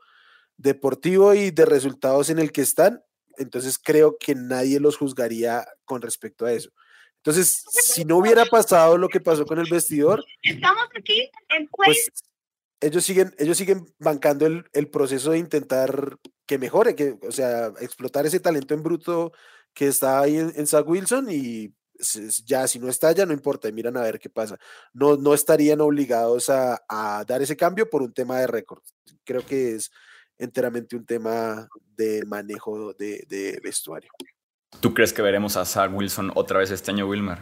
deportivo y de resultados en el que están, entonces creo que nadie los juzgaría con respecto a eso. Entonces, si no hubiera pasado lo que pasó con el vestidor, estamos aquí pues, ellos siguen, ellos siguen bancando el, el, proceso de intentar que mejore, que, o sea, explotar ese talento en bruto que está ahí en, Zach Wilson y ya si no está ya no importa y miran a ver qué pasa. No, no estarían obligados a, a dar ese cambio por un tema de récord. Creo que es enteramente un tema de manejo de, vestuario. ¿Tú crees que veremos a Zach Wilson otra vez este año, Wilmer?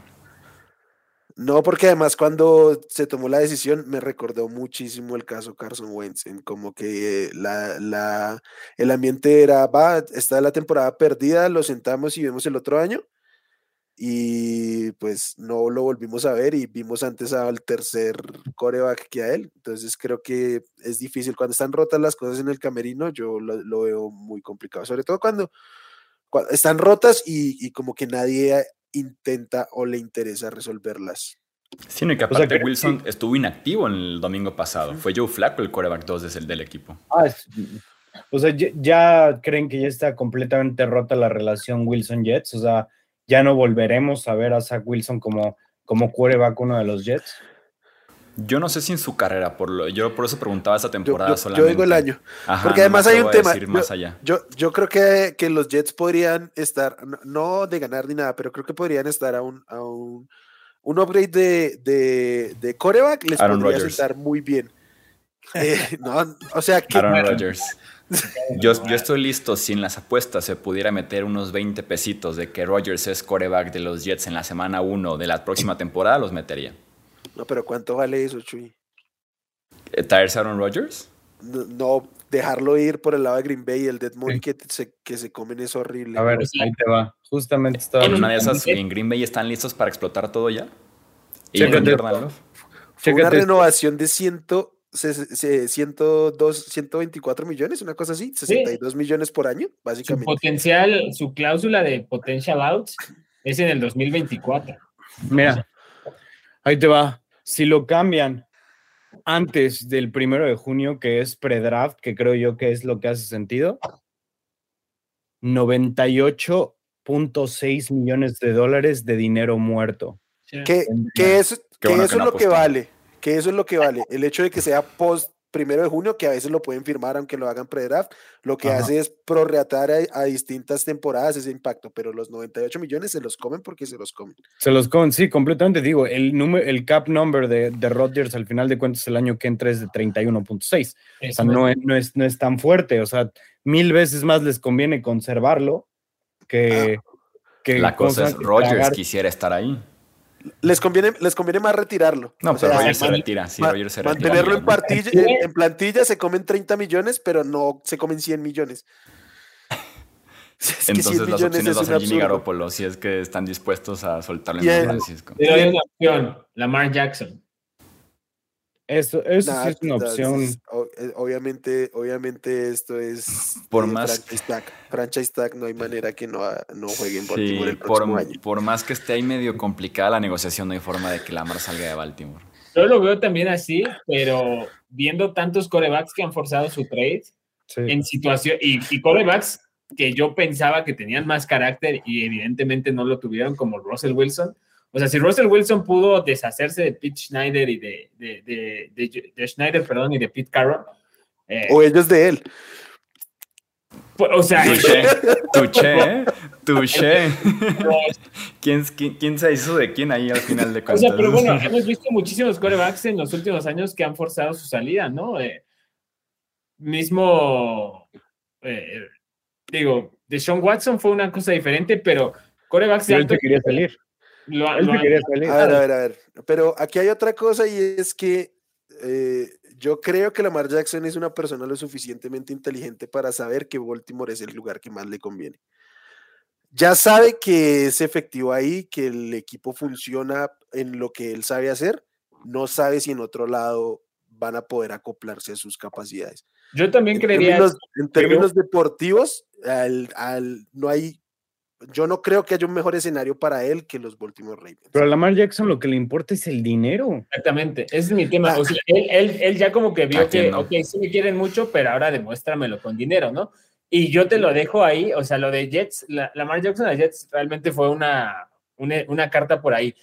No, porque además cuando se tomó la decisión me recordó muchísimo el caso Carson Wentz, en como que la, la, el ambiente era, va, está la temporada perdida, lo sentamos y vemos el otro año, y pues no lo volvimos a ver y vimos antes al tercer coreback que a él. Entonces creo que es difícil. Cuando están rotas las cosas en el camerino, yo lo, veo muy complicado, sobre todo cuando, están rotas y, como que nadie intenta o le interesa resolverlas. Sí, no, y que aparte Wilson estuvo inactivo el domingo pasado. Fue Joe Flacco el coreback 2 desde el del equipo. Ah, o sea, ya, ya creen que ya está completamente rota la relación Wilson-Jets. O sea, ya no volveremos a ver a Zach Wilson como, como quarterback uno de los Jets? Yo no sé si en su carrera, por lo, yo por eso preguntaba esta temporada yo, solamente. Yo digo el año. porque además hay un tema. Yo, yo, creo que, que, los Jets podrían estar, no de ganar ni nada, pero creo que podrían estar a un, a un, un upgrade de, de, de coreback, les podría sentar muy bien. Eh, no, o sea que. Aaron Rodgers. Yo, yo, estoy listo si en las apuestas se pudiera meter unos 20 pesitos de que Rodgers es coreback de los Jets en la semana 1 de la próxima temporada, los metería. No, pero ¿cuánto vale eso, Chuy? Eh, ¿Traerse Aaron Rodgers? No, dejarlo ir por el lado de Green Bay y el Dead Money que, se, que se comen es horrible. A ver, ahí te va. Justamente estaba. En una de esas, en Green Bay están listos para explotar todo ya. Y una renovación de ciento 102, 124 millones, una cosa así, 62 millones por año, básicamente. Su potencial, su cláusula de potential outs es en el 2024. Mira, ahí te va. Si lo cambian antes del primero de junio, que es pre-draft, que creo yo que es lo que hace sentido, 98 4.6 millones de dólares de dinero muerto. Que, que eso, que eso es lo que vale. Que eso es lo que vale. El hecho de que sea post primero de junio, que a veces lo pueden firmar aunque lo hagan pre-draft, lo que hace es prorratear a, distintas temporadas ese impacto, pero los 98 millones se los comen porque se los comen. Se los comen, sí, completamente. Digo, el, número, el cap number de, de Rodgers al final de cuentas el año que entra es de 31.6. O sea, no es, no, es, no es tan fuerte. O sea, mil veces más les conviene conservarlo que... Ah. que La cosa es, Rodgers quisiera estar ahí. Les conviene, les conviene más retirarlo. No, pero Roger se retira. Sí, Roger se retira. Mantenerlo en, partilla, en, plantilla se comen 30 millones, pero no se comen 100 millones. Es Entonces las opciones va a ser Jimmy Garoppolo, si es que están dispuestos a soltarle en Francisco. Pero hay una opción, Lamar Jackson. Eso, eso sí es una opción. Eh, obviamente, obviamente esto es por más franchise tag. franchise tag, no hay manera que no, no jueguen Baltimore el próximo por, año. Por más que esté ahí medio complicada la negociación, no hay forma de que Lamar salga de Baltimore. Yo lo veo también así, pero viendo tantos corebacks que han forzado su trade en situación y, y corebacks que yo pensaba que tenían más carácter y evidentemente no lo tuvieron, como Russell Wilson o sea, si Russell Wilson pudo deshacerse de Pete Schneider y de, de, de, Schneider, perdón, y de Pete Carroll. Eh, o ellos de él. Pues, o sea, Touché, touché, touché. ¿Quién, quién, se hizo de quién ahí al final de cuentas? O sea, pero bueno, hemos visto muchísimos corebacks en los últimos años que han forzado su salida, ¿no? Eh, mismo, eh, digo, de Sean Watson fue una cosa diferente, pero corebacks de alto... quería salir a ver, a ver, a ver. Pero aquí hay otra cosa y es que eh, yo creo que Lamar Jackson es una persona lo suficientemente inteligente para saber que Baltimore es el lugar que más le conviene. Ya sabe que es efectivo ahí, que el equipo funciona en lo que él sabe hacer. No sabe si en otro lado van a poder acoplarse a sus capacidades. Yo también creería. en términos deportivos, al, no hay yo no creo que haya un mejor escenario para él que los Baltimore Ravens. Pero a Lamar Jackson lo que le importa es el dinero. Exactamente, ese es mi tema. O sea, él, él, ya como que vio que, ok, sí me quieren mucho, pero ahora demuéstramelo con dinero, ¿no? Y yo te lo dejo ahí, o sea, lo de Jets, la, Lamar Jackson a Jets realmente fue una, una, carta por ahí.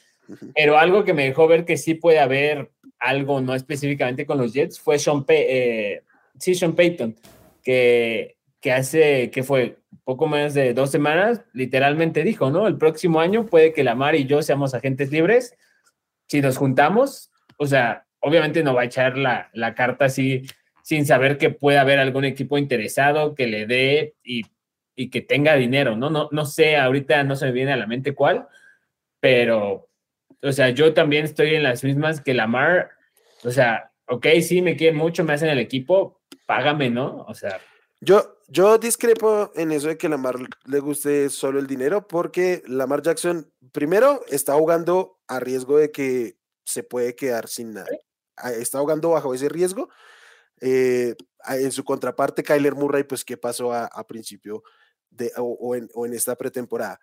Pero algo que me dejó ver que sí puede haber algo, no específicamente con los Jets, fue Sean, eh, sí, Sean Payton, que, que hace, que fue poco menos de dos semanas, literalmente dijo, ¿no? El próximo año puede que la Mar y yo seamos agentes libres. Si nos juntamos, o sea, obviamente no va a echar la, carta así sin saber que puede haber algún equipo interesado que le dé y, que tenga dinero, ¿no? ¿no? No sé, ahorita no se me viene a la mente cuál, pero, o sea, yo también estoy en las mismas que la Mar, o sea, ok, sí, me quieren mucho, me hacen el equipo, págame, ¿no? O sea. Yo, yo discrepo en eso de que Lamar le guste solo el dinero, porque Lamar Jackson, primero, está jugando a riesgo de que se puede quedar sin nada. Ah, está jugando bajo ese riesgo. Eh, en su contraparte, Kyler Murray, pues, ¿qué pasó a, principio de, o, en, esta pretemporada?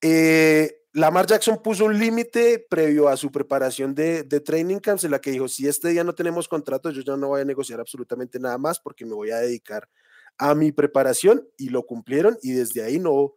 Eh, Lamar Jackson puso un límite previo a su preparación de, de, training camps en la que dijo, si este día no tenemos contrato, yo ya no voy a negociar absolutamente nada más porque me voy a dedicar a mi preparación y lo cumplieron y desde ahí no,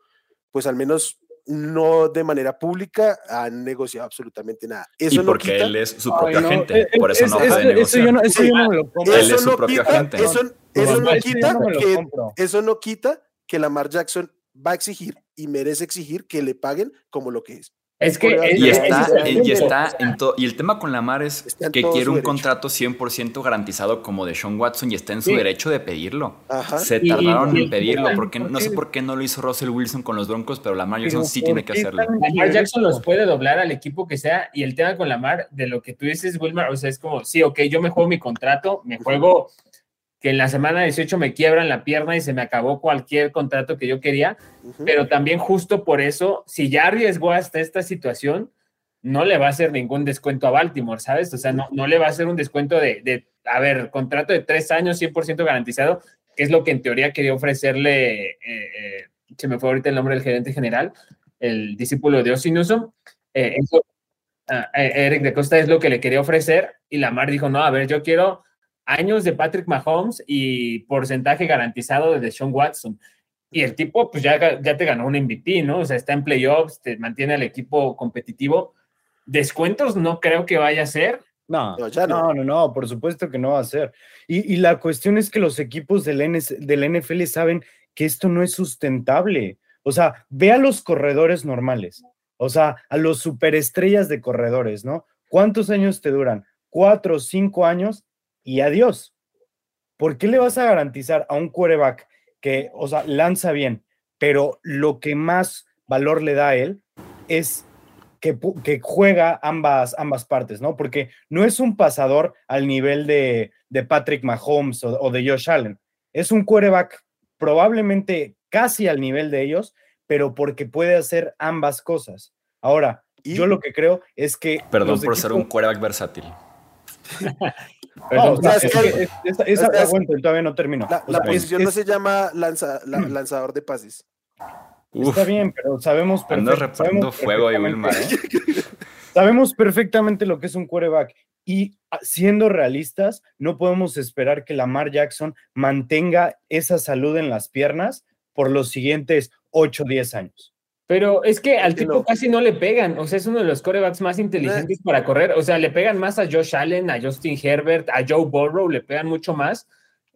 pues al menos no de manera pública han negociado absolutamente nada. Eso y porque él es su propio agente, por eso no puede negociar. Eso, yo no, me lo compro. Él es su propio agente. Eso, no quita que, eso no quita que Lamar Jackson va a exigir y merece exigir que le paguen como lo que es. Es que y está, y está en todo. Y el tema con Lamar es que quiere un contrato 100% garantizado como de Sean Watson y está en su derecho de pedirlo. Se tardaron en pedirlo, porque no sé por qué no lo hizo Russell Wilson con los Broncos, pero Lamar Jackson sí tiene que hacerlo. Lamar Jackson los puede doblar al equipo que sea. Y el tema con Lamar, de lo que tú dices, Wilmar, o sea, es como, sí, ok, yo me juego mi contrato, me juego que en la semana 18 me quiebran la pierna y se me acabó cualquier contrato que yo quería, pero también justo por eso, si ya arriesgó hasta esta situación, no le va a hacer ningún descuento a Baltimore, ¿sabes? O sea, no, no le va a hacer un descuento de, de a ver, contrato de tres años, 100% garantizado, que es lo que en teoría quería ofrecerle, eh, eh, se me fue ahorita el nombre del gerente general, el discípulo de Osinuso, eh, eso, ah, Eric de Costa es lo que le quería ofrecer y Lamar dijo, no, a ver, yo quiero años de Patrick Mahomes y porcentaje garantizado de Sean Watson. y el tipo pues ya, ya te ganó un MVP, ¿no? O sea, está en playoffs, te mantiene al equipo competitivo. Descuentos no creo que vaya a ser. No, no, no, no, por supuesto que no va a ser. Y, la cuestión es que los equipos del, del NFL saben que esto no es sustentable. O sea, ve a los corredores normales, o sea, a los superestrellas de corredores, ¿no? ¿Cuántos años te duran? Cuatro, cinco años y adiós. ¿Por qué le vas a garantizar a un quarterback que, o sea, lanza bien, pero lo que más valor le da a él es que, que juega ambas, ambas partes, ¿no? Porque no es un pasador al nivel de, Patrick Mahomes o, o, de Josh Allen. Es un quarterback probablemente casi al nivel de ellos, pero porque puede hacer ambas cosas. Ahora, yo lo que creo es que. Perdón por ser un quarterback versátil. no, esa, todavía no terminó. La, posición no se llama lanzador de pases. Está bien, pero sabemos perfectamente. fuego ahí, ¿eh? Sabemos perfectamente lo que es un quarterback. Y ah, siendo realistas, no podemos esperar que Lamar Jackson mantenga esa salud en las piernas por los siguientes 8 o 10 años. Pero es que al tipo casi no le pegan, o sea, es uno de los corebacks más inteligentes para correr, o sea, le pegan más a Josh Allen, a Justin Herbert, a Joe Burrow, le pegan mucho más.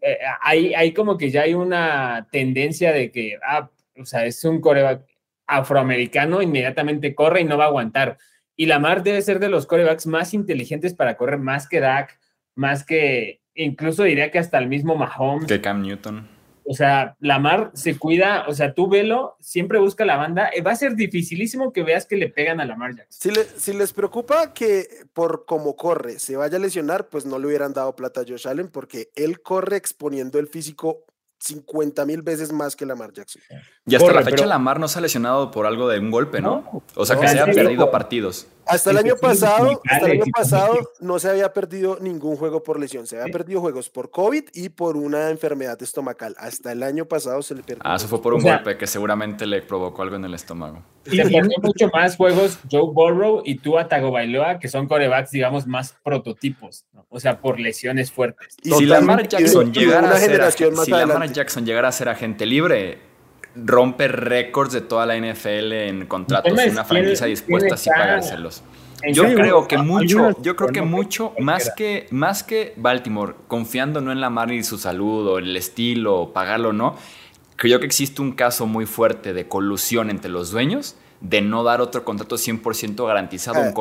Eh, hay, como que ya hay una tendencia de que, ah, o sea, es un coreback afroamericano, inmediatamente corre y no va a aguantar. Y Lamar debe ser de los corebacks más inteligentes para correr, más que Dak, más que, incluso diría que hasta el mismo Mahomes. Que Cam Newton. O sea, Lamar se cuida, o sea, tú velo, siempre busca la banda. Eh, va a ser dificilísimo que veas que le pegan a Lamar Jackson. Si, si les preocupa que por cómo corre se vaya a lesionar, pues no le hubieran dado plata a Josh Allen porque él corre exponiendo el físico 50 mil veces más que Lamar Jackson. Y hasta la fecha Lamar no se ha lesionado por algo de un golpe, ¿no? o sea, que se ha perdido partidos. Hasta el año pasado, hasta el año pasado no se había perdido ningún juego por lesión. Se había perdido juegos por COVID y por una enfermedad estomacal. Hasta el año pasado se le perdió. Ah, eso fue por un golpe que seguramente le provocó algo en el estómago. Y se perdió mucho más juegos Joe Burrow y Tua Tagovailoa, que son corebacks, digamos, más prototipos. O sea, por lesiones fuertes. Y si Lamar Jackson llegara a ser, si Lamar Jackson llegara a ser agente libre, rompe récords de toda la NFL en contratos, una franquicia dispuesta a así pagárselos. Yo creo que mucho, yo creo que mucho, más que, más que Baltimore, confiando no en la mar y su salud o el estilo, o pagarlo o no, creo que existe un caso muy fuerte de colusión entre los dueños de no dar otro contrato 100% garantizado a un ah,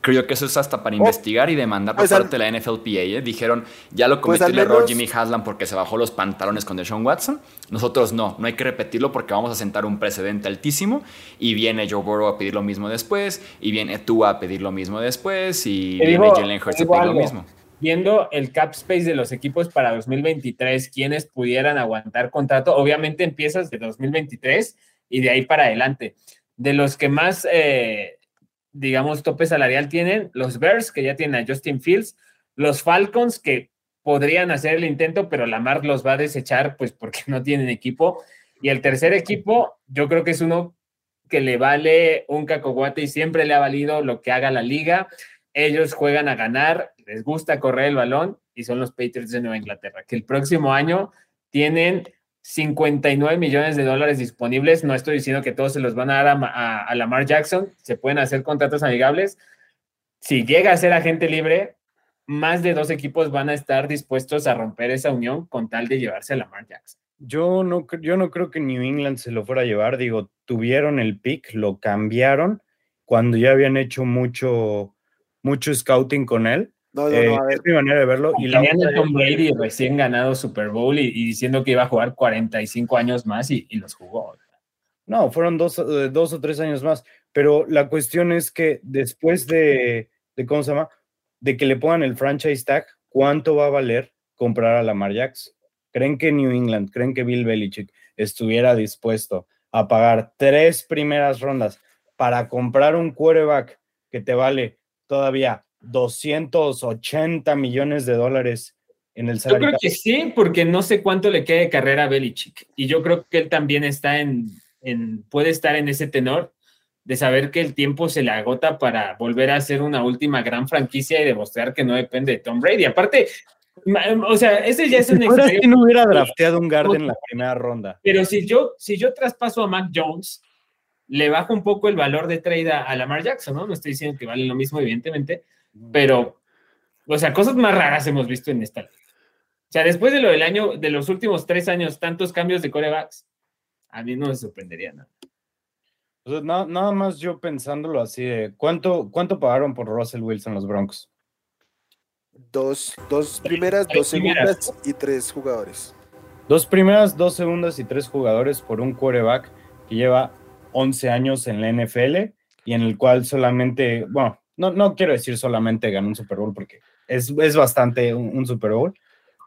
Creo que eso es hasta para oh. investigar y demandar por pues parte de la NFLPA. ¿eh? Dijeron, ya lo pues cometió el error Jimmy Haslam porque se bajó los pantalones con Deshaun Watson. Nosotros no, no hay que repetirlo porque vamos a sentar un precedente altísimo. Y viene Joe Burrow a pedir lo mismo después, y viene Tua a pedir lo mismo después, y viene Jalen Hurts a pedir lo mismo. Viendo el cap space de los equipos para 2023, quienes pudieran aguantar contrato, obviamente empiezas de 2023 y de ahí para adelante. De los que más eh, digamos, tope salarial tienen los Bears, que ya tienen a Justin Fields, los Falcons, que podrían hacer el intento, pero Lamar los va a desechar, pues porque no tienen equipo. Y el tercer equipo, yo creo que es uno que le vale un cacoguate y siempre le ha valido lo que haga la liga. Ellos juegan a ganar, les gusta correr el balón y son los Patriots de Nueva Inglaterra, que el próximo año tienen 59 millones de dólares disponibles. No estoy diciendo que todos se los van a dar a, Lamar Jackson. Se pueden hacer contratos amigables. Si llega a ser agente libre, más de dos equipos van a estar dispuestos a romper esa unión con tal de llevarse a Lamar Jackson. Yo no, yo no creo que New England se lo fuera a llevar. Digo, tuvieron el pick, lo cambiaron cuando ya habían hecho mucho, mucho scouting con él no, no, no, a ver. Es mi manera de verlo. Y Tenían a Tom Brady recién ganado Super Bowl y, diciendo que iba a jugar 45 años más y, los jugó. No, fueron dos, eh, dos, o tres años más. Pero la cuestión es que después de, de, ¿cómo se llama? De que le pongan el franchise tag, ¿cuánto va a valer comprar a Lamar Jackson? ¿Creen que New England, creen que Bill Belichick estuviera dispuesto a pagar tres primeras rondas para comprar un quarterback que te vale todavía 280 millones de dólares en el salario. Yo creo que sí, porque no sé cuánto le queda de carrera a Belichick. Y yo creo que él también está en, en, puede estar en ese tenor de saber que el tiempo se le agota para volver a ser una última gran franquicia y demostrar que no depende de Tom Brady. Aparte, O sea, ese ya es un si no hubiera drafteado un guard en la primera ronda. Pero si yo, si yo traspaso a Mac Jones, le bajo un poco el valor de trade a, Lamar Jackson, ¿no? No estoy diciendo que vale lo mismo, evidentemente, pero, o sea, cosas más raras hemos visto en esta. O sea, después de lo del año, de los últimos tres años, tantos cambios de corebacks, a mí no me sorprendería nada. nada más yo pensándolo así de ¿cuánto, cuánto pagaron por Russell Wilson los Broncos? Dos, dos primeras, dos segundas y tres jugadores. Dos primeras, dos segundas y tres jugadores por un quarterback que lleva 11 años en la NFL y en el cual solamente, bueno, no, no quiero decir solamente ganó un Super Bowl porque es, es bastante un, Super Bowl,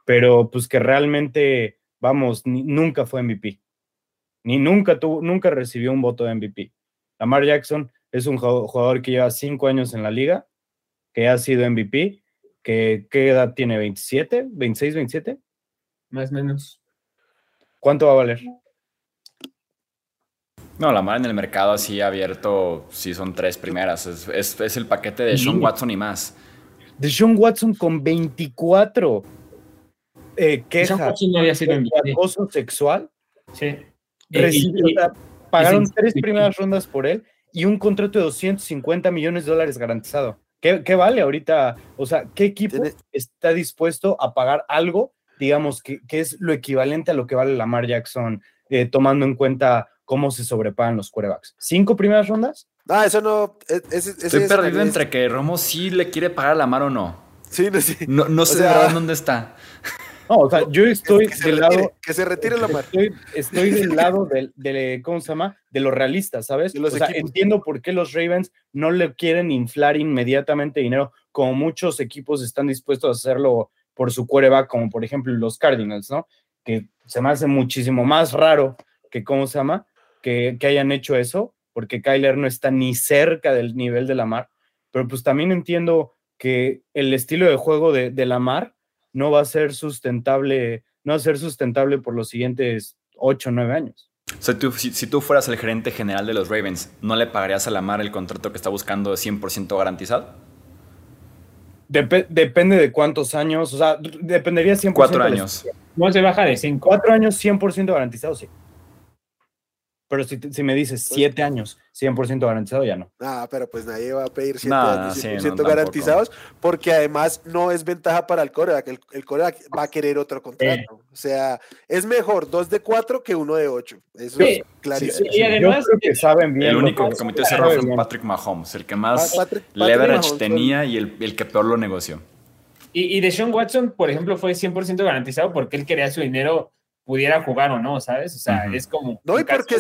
pero pues que realmente, vamos, nunca fue MVP, ni nunca tuvo, nunca recibió un voto de MVP. Lamar Jackson es un jugador que lleva cinco años en la liga, que ha sido MVP, que ¿qué edad tiene? ¿27? ¿26, 27? Más o menos. ¿Cuánto va a valer? No, la mar en el mercado así abierto, sí son tres primeras. Es, el paquete de Sean Watson y más. De Sean Watson con 24 eh, quejas no había sido de acoso sexual. Sí. pagaron tres primeras rondas por él y un contrato de 250 millones de dólares garantizado. ¿Qué, vale ahorita? O sea, ¿qué equipo está dispuesto a pagar algo, digamos, que, es lo equivalente a lo que vale Lamar Jackson, eh, tomando en cuenta cómo se sobrepagan los quarterbacks. ¿Cinco primeras rondas? Ah, eso no. E, Estoy perdido entre que Romo sí le quiere pagar a Lamar o no. Sí, no, sí. No, sé de verdad dónde está. No, o sea, yo estoy del lado. Que se retire Lamar. Estoy, estoy del lado de, ¿cómo se llama? De los realistas, ¿sabes? o sea, entiendo por qué los Ravens no le quieren inflar inmediatamente dinero, como muchos equipos están dispuestos a hacerlo por su quarterback, como por ejemplo los Cardinals, ¿no? Que se me hace muchísimo más raro que, ¿cómo se llama? Que, hayan hecho eso, porque Kyler no está ni cerca del nivel de Lamar, pero pues también entiendo que el estilo de juego de, de Lamar no va a ser sustentable, no va a ser sustentable por los siguientes 8 o 9 años. O sea, si, tú fueras el gerente general de los Ravens, ¿no le pagarías a Lamar el contrato que está buscando 100% garantizado? depende de cuántos años, o sea, dependería 100%. Cuatro años. No se baja de cinco. Cuatro años 100% garantizado, sí. Pero si, si me dices pues siete años, 100% garantizado, ya no. Ah, pero pues nadie va a pedir siete años 100% garantizados, porque además no es ventaja para el coreback. El, el coreback va a querer otro contrato. O sea, es mejor dos de cuatro que uno de ocho. Eso es clarísimo. y además, Yo creo que saben bien. El único que cometió ese error fue Patrick Mahomes, el que más leverage tenía y el, el, que peor lo negoció. Y, y Deshaun Watson, por ejemplo, fue 100% garantizado porque él quería su dinero pudiera jugar o no, ¿sabes? O sea, es como... No, y porque,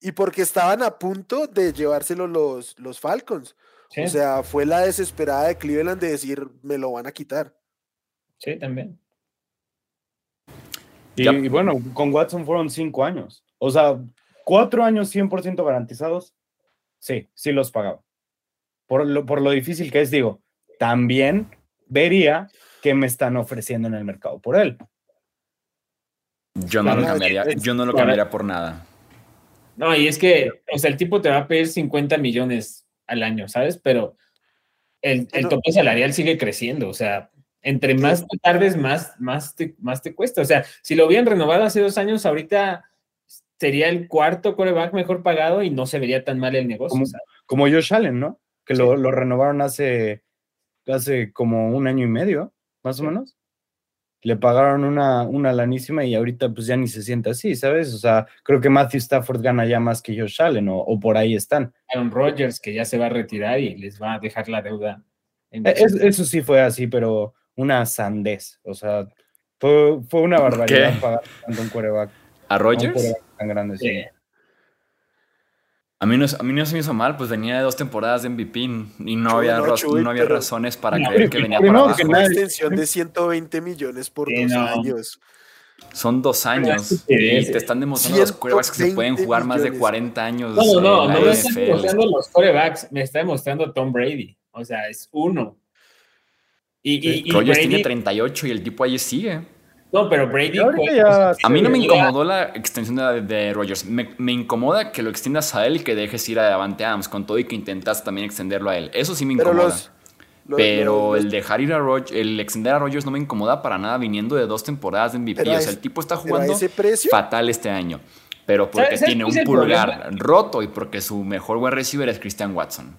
y porque estaban a punto de llevárselo los, los Falcons. O sea, fue la desesperada de Cleveland de decir, me lo van a quitar. Sí, también. Y, bueno, con Watson fueron cinco años. O sea, cuatro años 100% garantizados. Sí, sí los pagaba. Por lo, por lo difícil que es, digo, también vería qué me están ofreciendo en el mercado por él. Yo no lo cambiaría, yo no lo cambiaría por nada. No, y es que, o sea, el tipo te va a pedir 50 millones al año, ¿sabes? Pero el, el tope salarial sigue creciendo, o sea, entre más tardes, más, más, te, más te cuesta. O sea, si lo hubieran renovado hace dos años, ahorita sería el cuarto coreback mejor pagado y no se vería tan mal el negocio. Como, como Josh Allen, ¿no? Que lo, lo, renovaron hace, hace como un año y medio, más o menos le pagaron una, una lanísima y ahorita pues ya ni se siente así, ¿sabes? O sea, creo que Matthew Stafford gana ya más que Josh Allen o, o por ahí están. Aaron Rodgers que ya se va a retirar y les va a dejar la deuda. E, eso sí fue así, pero una sandez, o sea, fue, fue una barbaridad pagar tanto un quarterback. ¿A Rodgers? tan grande, sí. A mí, no, a mí no se me hizo mal, pues venía de dos temporadas de MVP y no había, no, había razones para creer que venía para abajo. una extensión de 120 millones por dos años. Son dos años y te están demostrando los corebacks que se pueden jugar más de 40 años. No, no, no, no me están demostrando los corebacks, me está demostrando Tom Brady. O sea, es uno. Y, y, Rogers tiene 38 y el tipo ahí sigue. No, pero Brady. a mí no me incomodó la extensión de, de Rogers. Me, incomoda que lo extiendas a él y que dejes ir a Davante Adams con todo y que intentas también extenderlo a él. Eso sí me incomoda. pero el dejar ir a Rogers, el extender a Rogers no me incomoda para nada viniendo de dos temporadas de MVP. O sea, el tipo está jugando fatal este año. Pero porque tiene un pulgar roto y porque su mejor buen receiver es Christian Watson.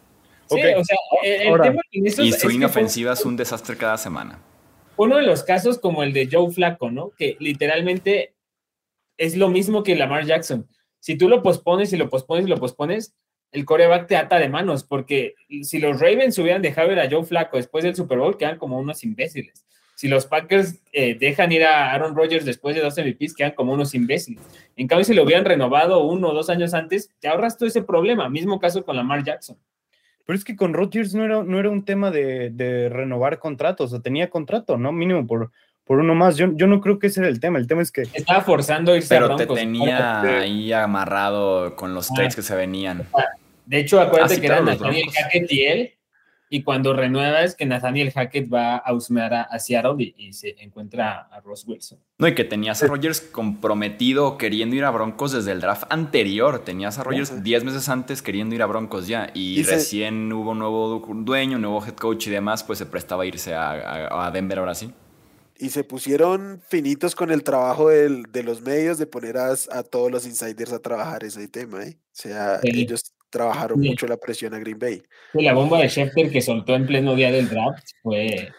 Sí, o sea, el, tema y su inofensiva es un desastre cada semana. Uno de los casos como el de Joe Flacco, ¿no? Que literalmente es lo mismo que Lamar Jackson. Si tú lo pospones y lo pospones y lo pospones, el coreback te ata de manos, porque si los Ravens hubieran dejado ir a Joe Flacco después del Super Bowl, quedan como unos imbéciles. Si los Packers eh, dejan ir a Aaron Rodgers después de dos MVPs, quedan como unos imbéciles. En cambio, si lo hubieran renovado uno o dos años antes, te ahorras todo ese problema. Mismo caso con Lamar Jackson. Pero es que con Rodgers no era, no era un tema de, renovar contratos, o sea, tenía contrato, ¿no? Mínimo por, por uno más. Yo, yo no creo que ese era el tema. El tema es que. Estaba forzando irse Pero te tenía ahí amarrado con los trades ah. que se venían. De hecho, acuérdate que eran Nathaniel Hackett y él. Y cuando renueva es que Nathaniel Hackett va a husmear a, Seattle y, se encuentra a Ross Wilson. No, y que tenías a Rogers comprometido queriendo ir a Broncos desde el draft anterior. Tenías a Rogers 10 meses antes queriendo ir a Broncos ya. Y, recién hubo un nuevo dueño, un nuevo head coach y demás, pues se prestaba a irse a, Denver ahora sí y se pusieron finitos con el trabajo de los medios de poner a, todos los insiders a trabajar ese tema. ¿eh? O sea, ellos trabajaron mucho la presión a Green Bay. La bomba de Schefter que soltó en pleno día del draft fue.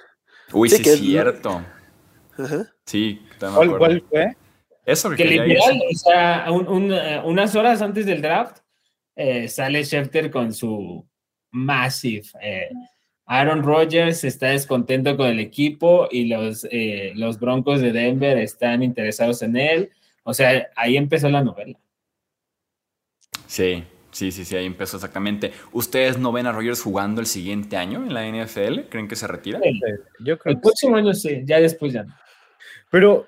Uy, sí, es cierto. Sí, ¿Cuál, fue? Eso que literal, o sea, unas horas antes del draft, eh, sale Schefter con su massive. Eh, Aaron Rodgers está descontento con el equipo y los, eh, los Broncos de Denver están interesados en él. O sea, ahí empezó la novela. Sí, Sí, sí, sí, ahí empezó exactamente. ¿Ustedes no ven a Rogers jugando el siguiente año en la NFL? ¿Creen que se retira? Yo creo el próximo año sí, ya después ya. Pero,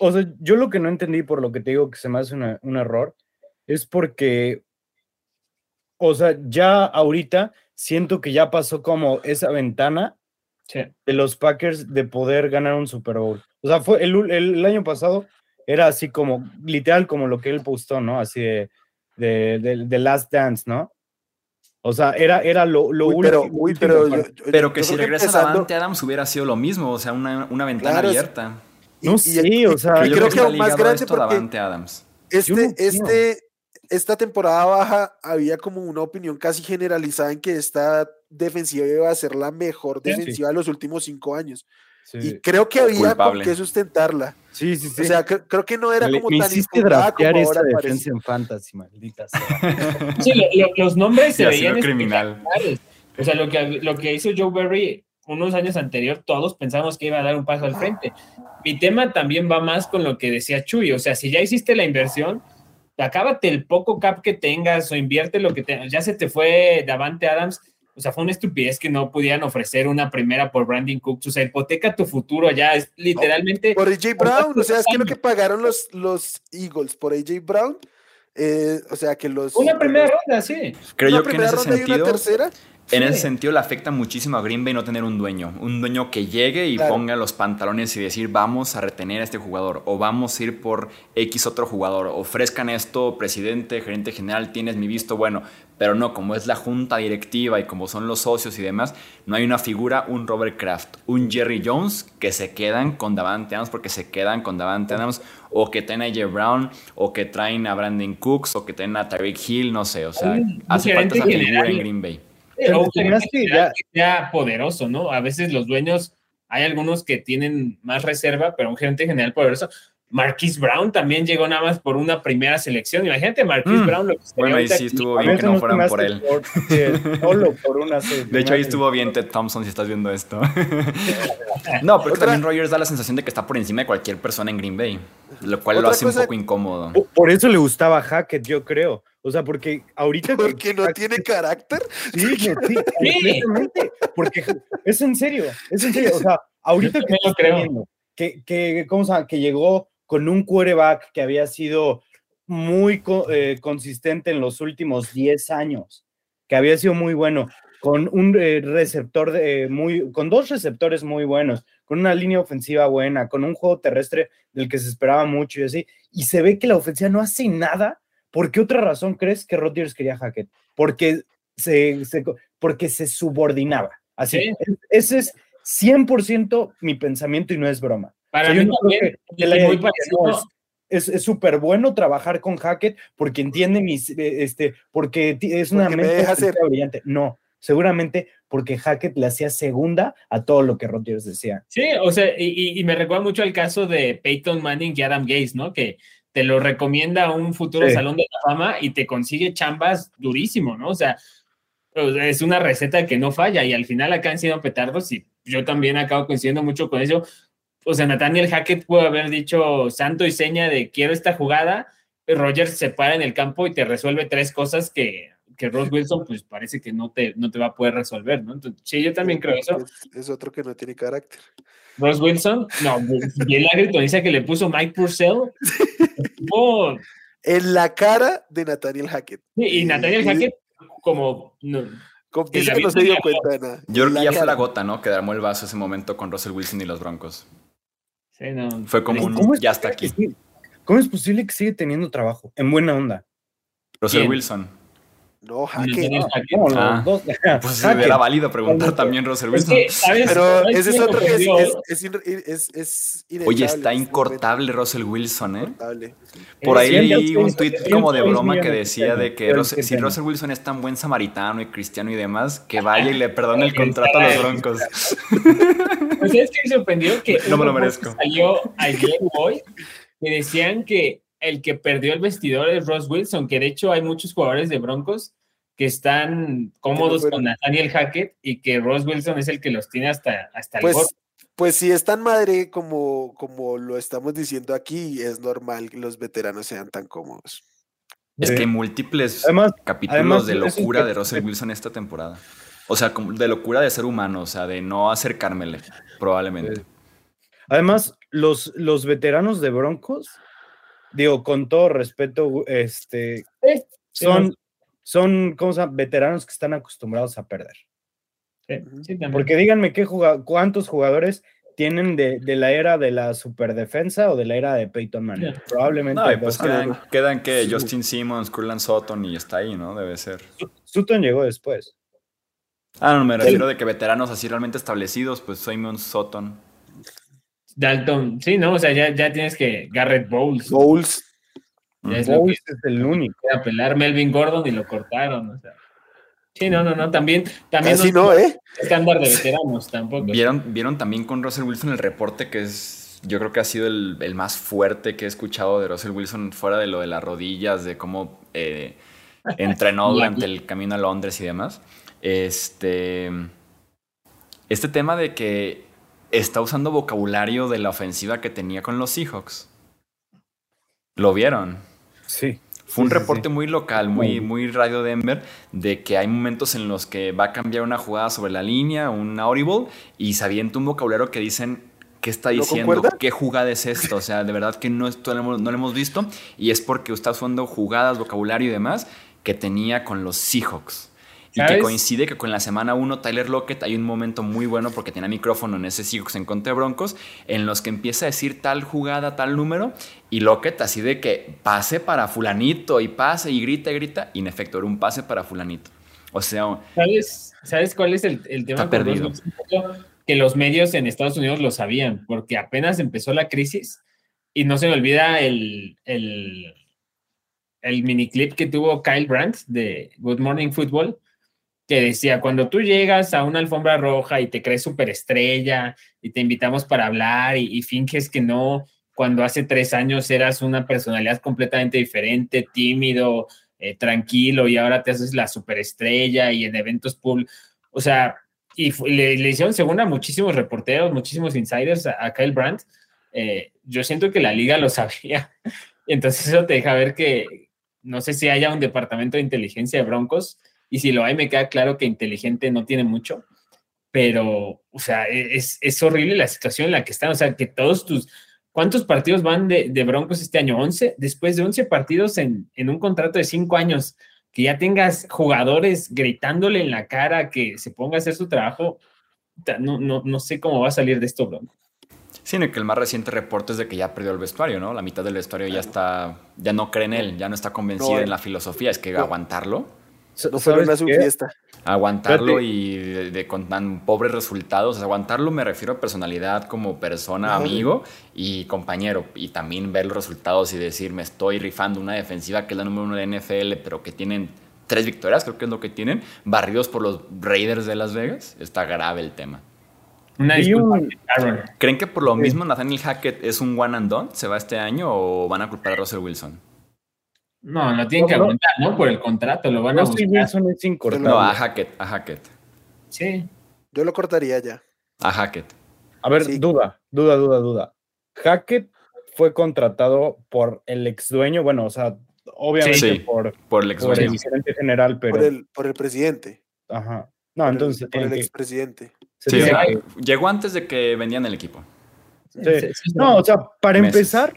o sea, yo lo que no entendí por lo que te digo que se me hace un error es porque, o sea, ya ahorita siento que ya pasó como esa ventana de los Packers de poder ganar un Super Bowl. O sea, fue el, el año pasado era así como, literal como lo que él postó, ¿no? Así de de, de, Last Dance, ¿no? O sea, era, era lo, lo único. Pero, pero, que si regresa empezando... Davante Adams hubiera sido lo mismo, o sea, una, una ventana abierta. no, sí, o sea, yo creo que, aún más grande porque Davante Adams. Este, este, esta temporada baja había como una opinión casi generalizada en que esta defensiva iba a ser la mejor defensiva de los últimos cinco años. Y creo que había por qué sustentarla. Sí, sí, sí. O sea, creo que no era como me tan hiciste draftear esa defensa en fantasy, maldita sea. Sí, los nombres se veían criminal. O sea, lo que, lo que hizo Joe Berry unos años anterior, todos pensamos que iba a dar un paso al frente. Mi tema también va más con lo que decía Chuy. O sea, si ya hiciste la inversión, acábate el poco cap que tengas o invierte lo que tengas. Ya se te fue Davante Adams o sea, fue una estupidez que no pudieran ofrecer una primera por Brandon Cooks. O sea, hipoteca tu futuro ya. Es literalmente. Por AJ Brown. O sea, es que lo que pagaron los, los Eagles por AJ Brown. Eh, o sea, que los. Una primera ronda, sí. Creo yo que en ese sentido. tercera. En ese sentido le afecta muchísimo a Green Bay no tener un dueño, un dueño que llegue y ponga los pantalones y decir vamos a retener a este jugador o vamos a ir por X otro jugador, ofrezcan esto, presidente, gerente general, tienes mi visto bueno, pero no, como es la junta directiva y como son los socios y demás, no hay una figura, un Robert Kraft, un Jerry Jones que se quedan con Davante Adams porque se quedan con Davante Adams o que traen a J. Brown o que traen a Brandon Cooks o que traen a Tyreek Hill, no sé, o sea, hace falta esa figura en Green Bay que sea poderoso, ¿no? A veces los dueños, hay algunos que tienen más reserva, pero un gerente general poderoso. Marquis Brown también llegó nada más por una primera selección. Imagínate Marquis mm. Brown. Lo que bueno, ahí sí estuvo bien que no fueran por él. de hecho, ahí estuvo bien Ted Thompson si estás viendo esto. no, porque también Rogers da la sensación de que está por encima de cualquier persona en Green Bay, lo cual lo hace un poco incómodo. Por eso le gustaba Hackett, yo creo. O sea, porque ahorita. Porque no tiene carácter. Sí, sí, completamente. Porque es en serio, es en serio. O sea, ahorita que, lo creo. que, que, ¿cómo se llama? que llegó con un quarterback que había sido muy eh, consistente en los últimos 10 años, que había sido muy bueno, con un eh, receptor de, muy, con dos receptores muy buenos, con una línea ofensiva buena, con un juego terrestre del que se esperaba mucho y así, y se ve que la ofensiva no hace nada ¿Por qué otra razón crees que Rodgers quería Hackett? Porque se, porque se subordinaba. Así. Sí. Es- Ese es 100% mi pensamiento y no es broma. Para O sea, mí también, muy parecido- es- es súper bueno trabajar con Hackett porque entiende mis, eh, este, porque es una Porque me mente deja hacer. creativa brillante. No, seguramente porque Hackett le hacía segunda a todo lo que Rodgers decía. Sí, o sea, y, y- me recuerda mucho al caso de Peyton Manning y Adam Gaze, ¿no? Que te lo recomienda a un futuro Sí. salón de la fama y te consigue chambas durísimo, ¿no? O sea, o sea, es una receta que no falla y al final acá han sido petardos y yo también acabo coincidiendo mucho con eso. O sea, Nathaniel Hackett puede haber dicho santo y seña de quiero esta jugada, Rogers se para en el campo y te resuelve tres cosas que, que Ross Wilson pues parece que no te, no te va a poder resolver, ¿no? Entonces, sí, yo también creo eso. Es, otro que no tiene carácter. Ross Wilson, no, bien la gritoniza que le puso Mike Purcell. Oh, En la cara de Nathaniel Hackett. sí, y Nathaniel Y- Hackett, como no, Como dice que no se dio cuenta de nada. Yo creo que En ya fue la gota, ¿no? Que derramó el vaso ese momento con Russell Wilson y los Broncos. Sí, no. Fue como un ¿Cómo ya está posible aquí. sigue- ¿Cómo es posible que sigue teniendo trabajo? En buena onda. Russell. Wilson. No, Hackett. Nathaniel No, Hackett. no, los Ah. dos. Pues válido preguntar también Russell Es Wilson. que, ¿sabes? Pero ¿Sabes ese es otro que es, es, es, in- es, es Oye, está incortable Russell Wilson, ¿eh? Por ahí Ciento leí un tweet como de broma que decía de que Russell- si. Russell Wilson es tan buen samaritano y cristiano y demás, que vaya y le perdone el contrato a los Broncos. Pues es que me sorprendió que No me lo merezco. salió ayer hoy que decían que el que perdió el vestidor es Ross Wilson, que de hecho hay muchos jugadores de Broncos que están cómodos con Nathaniel Hackett y que Ross Wilson es el que los tiene hasta, hasta el Pues, gorro. pues si es tan madre como, como lo estamos diciendo aquí, es normal que los veteranos sean tan cómodos. Es Sí. que hay múltiples Además, capítulos además, de es locura que- de Russell Wilson esta temporada. O sea, como de locura de ser humano, o sea, de no acercármele, probablemente. Sí. Además, los, los veteranos de Broncos, digo, con todo respeto, este, Sí, son, son ¿cómo se llama? veteranos que están acostumbrados a perder. sí. Porque díganme qué cuántos jugadores tienen de, de la era de la superdefensa o de la era de Peyton Manning. Probablemente. No, pues quedan, quedan que Sí. Justin Simmons, Curland Sutton y está ahí, ¿no? Debe ser. Sutton llegó después. Ah, no, me refiero de que veteranos así realmente establecidos, pues Simmons, Sutton. Dalton, sí, ¿no? O sea, ya, ya tienes que Garrett Bowles. Bowles. Ya es que Bowles es el único. queda pelar Melvin Gordon y lo cortaron. O sea. Sí, no, no, no. También, también Así no, ¿eh? estándar de veteranos tampoco. ¿Vieron, vieron también con Russell Wilson el reporte que es, yo creo que ha sido el, el más fuerte que he escuchado de Russell Wilson fuera de lo de las rodillas, de cómo eh, entrenó durante el camino a Londres y demás. Este, este tema de que está usando vocabulario de la ofensiva que tenía con los Seahawks. ¿Lo vieron? Sí. Fue un Sí, reporte sí. muy local, muy, Muy. Radio Denver, de que hay momentos en los que va a cambiar una jugada sobre la línea, un audible, y se avienta un vocabulario que dicen qué está ¿No diciendo, concuerda? qué jugada es esto. O sea, de verdad que no, esto no, lo hemos- no lo hemos visto, y es porque está usando jugadas, vocabulario y demás que tenía con los Seahawks. Y que ¿Sabes? coincide que con la semana 1, Tyler Lockett, hay un momento muy bueno porque tenía micrófono en ese Seahawks en contra de Broncos, en los que empieza a decir tal jugada, tal número, y Lockett así de que pase para fulanito, y pase, y grita, y grita, y en efecto era un pase para fulanito. O sea, ¿Sabes, ¿Sabes cuál es el, el tema? Está perdido. Que los medios en Estados Unidos lo sabían, porque apenas empezó la crisis y no se me olvida el, el, el miniclip que tuvo Kyle Brandt de Good Morning Football, que decía, cuando tú llegas a una alfombra roja y te crees superestrella y te invitamos para hablar y, y finges que no, cuando hace tres años eras una personalidad completamente diferente, tímido, eh, tranquilo y ahora te haces la superestrella y en eventos públicos. O sea, y le, le hicieron según a muchísimos reporteros, muchísimos insiders a, a Kyle Brandt. Eh, yo siento que la liga lo sabía. Entonces eso te deja ver que no sé si haya un departamento de inteligencia de Broncos y si lo hay me queda claro que inteligente no tiene mucho. Pero, o sea, e, es, es horrible la situación en la que están. O sea, que todos tus, ¿Cuántos partidos van de, de, Broncos este año? ¿11? Después de 11 partidos en, en, un contrato de 5 años, que ya tengas jugadores gritándole en la cara que se ponga a hacer su trabajo, no, no, no sé cómo va a salir de esto, Bronco. Sí, que el más reciente reporte es de que ya perdió el vestuario, ¿no? La mitad del vestuario ya está, ya no cree en él, ya no está convencida No, en la filosofía, es que no. aguantarlo. No fueron a su qué? fiesta. Aguantarlo y de, con tan pobres resultados, aguantarlo me refiero a personalidad como persona, amigo y compañero. Y también ver los resultados y decir, me estoy rifando una defensiva que es la número uno de NFL, pero que tienen tres victorias, creo que es lo que tienen, barridos por los Raiders de Las Vegas. Está grave el tema. ¿Creen que por lo mismo Nathaniel Hackett es un one and done? ¿Se va este año o van a culpar a Russell Wilson? No, lo tienen que aguantar, ¿no? Por el contrato, lo van a buscar. Wilson es incortable. No, a Hackett, a Hackett. Sí. Yo lo cortaría ya. A Hackett. A ver, duda, duda, duda, duda. Hackett fue contratado por el ex dueño, bueno, o sea, obviamente por, por el ex el gerente general, pero. Por el, por el presidente. Ajá. No, entonces. por el expresidente. Sí, llegó antes de que vendían el equipo. No, o sea, para empezar,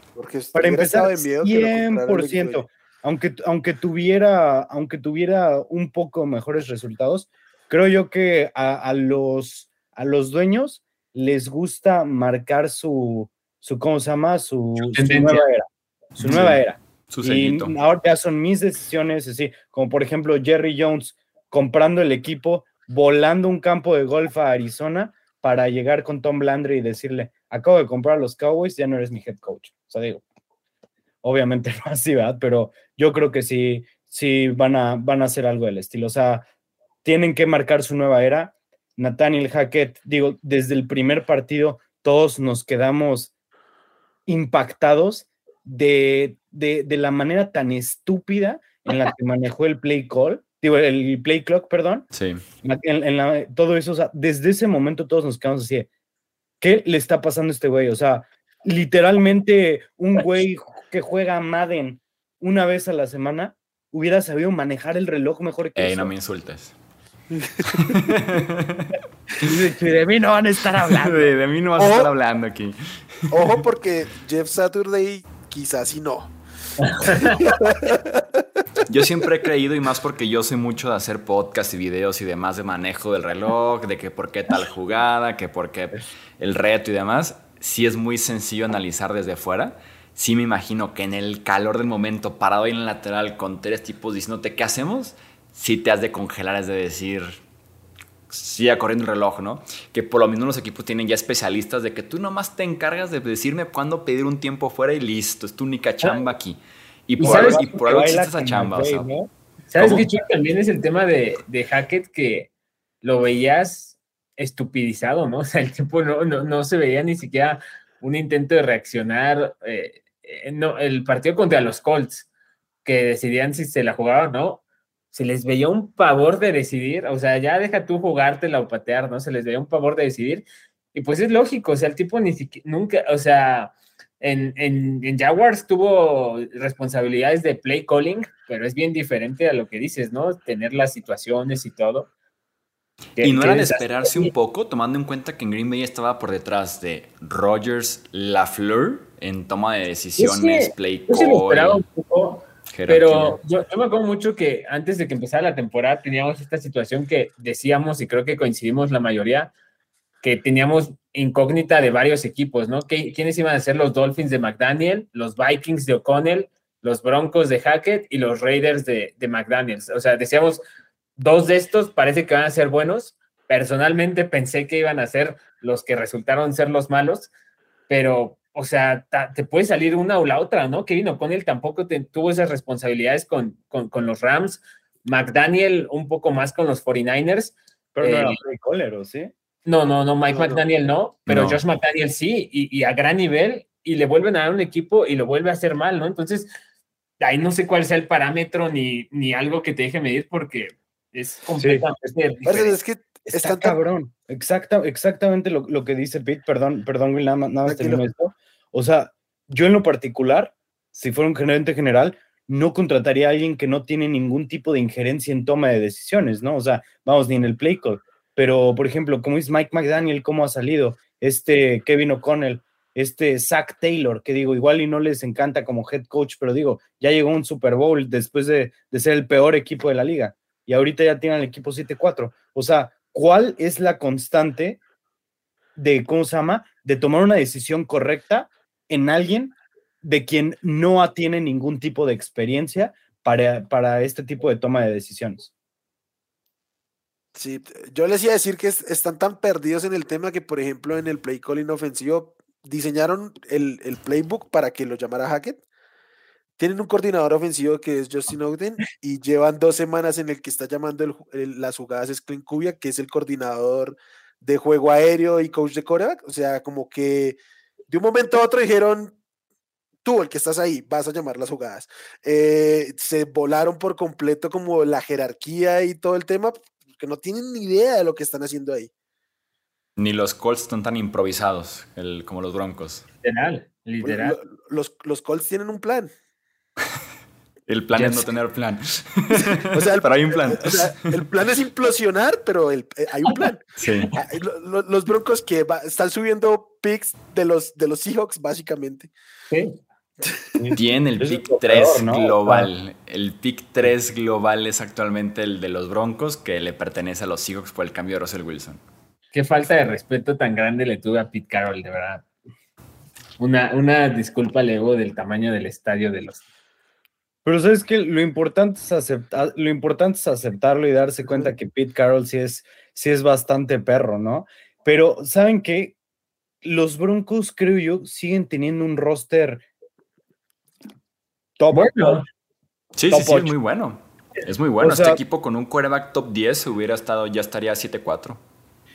para empezar, 100%, aunque, aunque, tuviera, aunque tuviera un poco mejores resultados, creo yo que a, los, a los dueños les gusta marcar su, su ¿cómo se llama? Su, nueva era. Su nueva era. Su y ahora ya son mis decisiones, así, como por ejemplo Jerry Jones comprando el equipo, volando un campo de golf a Arizona para llegar con Tom Landry y decirle, acabo de comprar a los Cowboys, ya no eres mi head coach. O sea, digo, obviamente no así, ¿verdad? Pero yo creo que sí, sí van a, van a hacer algo del estilo. O sea, tienen que marcar su nueva era. Nathaniel Hackett, digo, desde el primer partido todos nos quedamos impactados de, de, de la manera tan estúpida en la que manejó el play call digo, el play clock, perdón. Sí. En, todo eso, o sea, desde ese momento todos nos quedamos así, ¿qué le está pasando a este güey? O sea, literalmente un güey que juega Madden una vez a la semana hubiera sabido manejar el reloj mejor que Ey, no me insultes. de mí no van a estar hablando. De, mí no van a estar hablando aquí. Ojo, porque Jeff Saturday quizás y no. Yo siempre he creído, y más porque yo sé mucho de hacer podcast y videos y demás de manejo del reloj, de que por qué tal jugada, que por qué el reto y demás, sí es muy sencillo analizar desde fuera. Sí me imagino que en el calor del momento, parado ahí en el lateral con tres tipos diciéndote qué hacemos, sí te has de congelar, es de decir, siga corriendo el reloj, ¿no? Que por lo menos los equipos tienen ya especialistas de que tú nomás te encargas de decirme cuándo pedir un tiempo fuera y listo, es tu única chamba aquí. Y por, algo, y por algo existe esa chamba. ¿Sabes qué también es el tema de, de Hackett que lo veías estupidizado, ¿no? O sea, el tipo no, no, no se veía ni siquiera un intento de reaccionar. Eh, no, el partido contra los Colts, que decidían si se la jugaban o no, se les veía un pavor de decidir, o sea, ya deja tú jugártela o patear, ¿no? Se les veía un pavor de decidir. Y pues es lógico, o sea, el tipo ni siquiera, nunca, o sea, en, en, Jaguars tuvo responsabilidades de play calling, pero es bien diferente a lo que dices, ¿no? Tener las situaciones y todo. y no era de esperarse un poco, tomando en cuenta que en Green Bay estaba por detrás de Rogers Lafleur en toma de decisiones, play call. pero yo, yo, me acuerdo mucho que antes de que empezara la temporada teníamos esta situación que decíamos, y creo que coincidimos la mayoría, que teníamos incógnita de varios equipos, ¿no? ¿Quiénes iban a ser los Dolphins de McDaniel, los Vikings de O'Connell, los Broncos de Hackett y los Raiders de, de McDaniels? O sea, decíamos, dos de estos parece que van a ser buenos. Personalmente pensé que iban a ser los que resultaron ser los malos, pero, o sea, te puede salir una o la otra, ¿no? Kevin O'Connell tampoco tuvo esas responsabilidades con, con, los Rams, McDaniel un poco más con los 49ers. Pero no era eh, ¿sí? No, no, no, Mike McDaniel no, pero Josh McDaniel sí, y, a gran nivel, y le vuelven a dar un equipo y lo vuelve a hacer mal, ¿no? Entonces, ahí no sé cuál sea el parámetro ni, ni algo que te deje medir porque es completamente Es que está, cabrón. Exacta, exactamente lo, que dice Pete, perdón, perdón, Will, nada, más esto. O sea, yo en lo particular, si fuera un gerente general, no contrataría a alguien que no tiene ningún tipo de injerencia en toma de decisiones, ¿no? O sea, vamos, ni en el play call pero por ejemplo, como es Mike McDaniel, cómo ha salido, este Kevin O'Connell, este Zach Taylor, que digo, igual y no les encanta como head coach, pero digo, ya llegó un Super Bowl después de, ser el peor equipo de la liga y ahorita ya tienen el equipo 7-4. O sea, ¿cuál es la constante de, ¿cómo se llama?, de tomar una decisión correcta en alguien de quien no tiene ningún tipo de experiencia para, para este tipo de toma de decisiones? Sí, yo les iba a decir que están tan perdidos en el tema que, por ejemplo, en el play calling ofensivo diseñaron el, el playbook para que lo llamara Hackett. Tienen un coordinador ofensivo que es Justin Ogden y llevan dos semanas en el que está llamando las jugadas es Clint Kubia, que es el coordinador de juego aéreo y coach de coreback. O sea, como que de un momento a otro dijeron, tú, el que estás ahí, vas a llamar las jugadas. Eh, se volaron por completo como la jerarquía y todo el tema, que no tienen ni idea de lo que están haciendo ahí. Ni los Colts están tan improvisados como los Broncos. Literal, literal. Los, los Colts tienen un plan. El plan es no tener plan. o sea, el, pero hay un plan. el plan es implosionar, pero el, eh, hay un plan. Sí. Ah, los, Broncos que están subiendo picks de los, de los Seahawks, básicamente. Sí. Tiene el pick 3 global. El pick 3 global es actualmente el de los Broncos, que le pertenece a los Seahawks por el cambio de Russell Wilson. Qué falta de respeto tan grande le tuve a Pete Carroll, de verdad. Una, una disculpa luego del tamaño del estadio de los. Pero sabes que lo importante es aceptar, lo importante es aceptarlo y darse cuenta que Pete Carroll sí es, sí es bastante perro, ¿no? Pero, ¿saben qué? Los Broncos, creo yo, siguen teniendo un roster top. Bueno. Sí, sí, sí, es muy bueno. Es muy bueno. este equipo con un quarterback top 10 hubiera estado, ya estaría 7-4.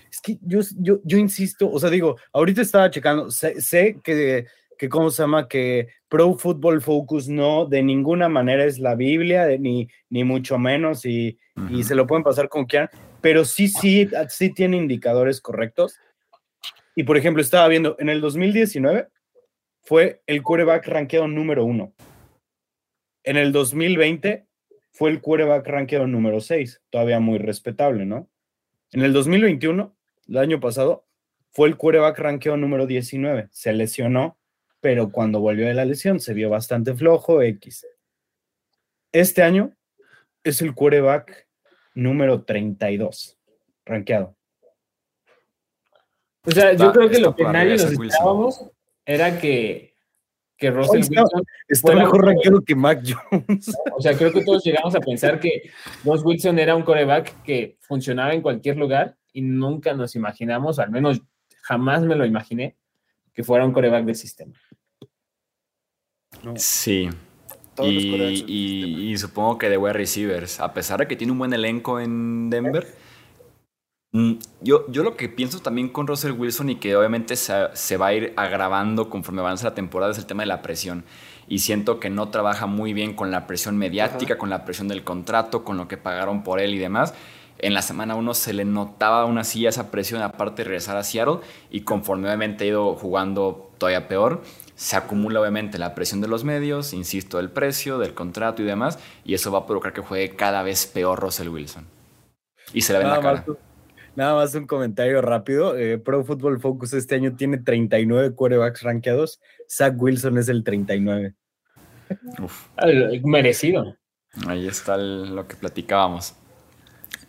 Es que yo, yo, yo, insisto, o sea, digo, ahorita estaba checando, sé, que, que, ¿cómo se llama? Que Pro Football Focus no, de ninguna manera es la Biblia, ni, ni mucho menos, y, y se lo pueden pasar como quieran, pero sí, sí, sí tiene indicadores correctos. Y por ejemplo, estaba viendo, en el 2019 fue el quarterback rankeado número uno. En el 2020 fue el quarterback rankeado número 6, todavía muy respetable, ¿no? En el 2021, el año pasado, fue el quarterback rankeado número 19. Se lesionó, pero cuando volvió de la lesión se vio bastante flojo, X. Este año es el quarterback número 32, rankeado. O sea, yo creo que lo que nadie nos esperábamos era que que Russell Wilson está mejor rankeado que Mac Jones. O sea, creo que todos llegamos a pensar que Russell Wilson era un coreback que funcionaba en cualquier lugar y nunca nos imaginamos, al menos jamás me lo imaginé, que fuera un coreback de sistema. Sí. Y, y, supongo que de wide receivers, a pesar de que tiene un buen elenco en Denver, Mm, yo, yo lo que pienso también con Russell Wilson y que obviamente se, va a ir agravando conforme avance la temporada es el tema de la presión. Y siento que no trabaja muy bien con la presión mediática, con la presión del contrato, con lo que pagaron por él y demás. En la semana 1 se le notaba aún así esa presión aparte de regresar a Seattle y conforme obviamente ha ido jugando todavía peor, se acumula obviamente la presión de los medios, insisto, del precio, del contrato y demás, y eso va a provocar que juegue cada vez peor Russell Wilson. Y se le ve en la cara. Nada más un comentario rápido. Eh, Pro Football Focus este año tiene 39 quarterbacks rankeados. Zach Wilson es el 39. Uf. Merecido. Ahí está lo que platicábamos.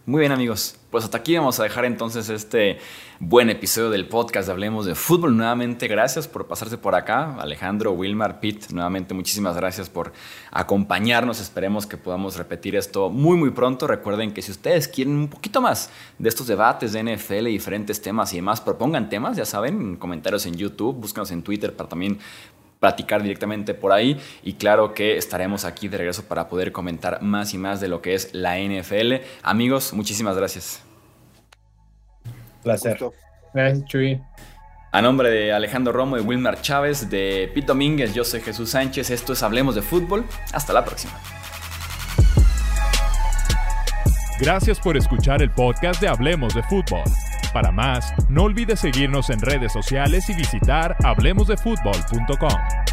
Muy bien amigos, pues hasta aquí vamos a dejar entonces este buen episodio del podcast de Hablemos de Fútbol. Nuevamente gracias por pasarse por acá. Alejandro, Wilmar, Pete, nuevamente muchísimas gracias por acompañarnos. Esperemos que podamos repetir esto muy muy pronto. Recuerden que si ustedes quieren un poquito más de estos debates de NFL y diferentes temas y demás, propongan temas, ya saben, comentarios en YouTube, búscanos en Twitter para también platicar directamente por ahí y claro que estaremos aquí de regreso para poder comentar más y más de lo que es la NFL. Amigos, muchísimas gracias. Placer. Gracias, Chuy. A nombre de Alejandro Romo y Wilmar Chávez, de Pito Domínguez, yo soy Jesús Sánchez, esto es Hablemos de Fútbol. Hasta la próxima. Gracias por escuchar el podcast de Hablemos de Fútbol. Para más, no olvides seguirnos en redes sociales y visitar hablemosdefutbol.com.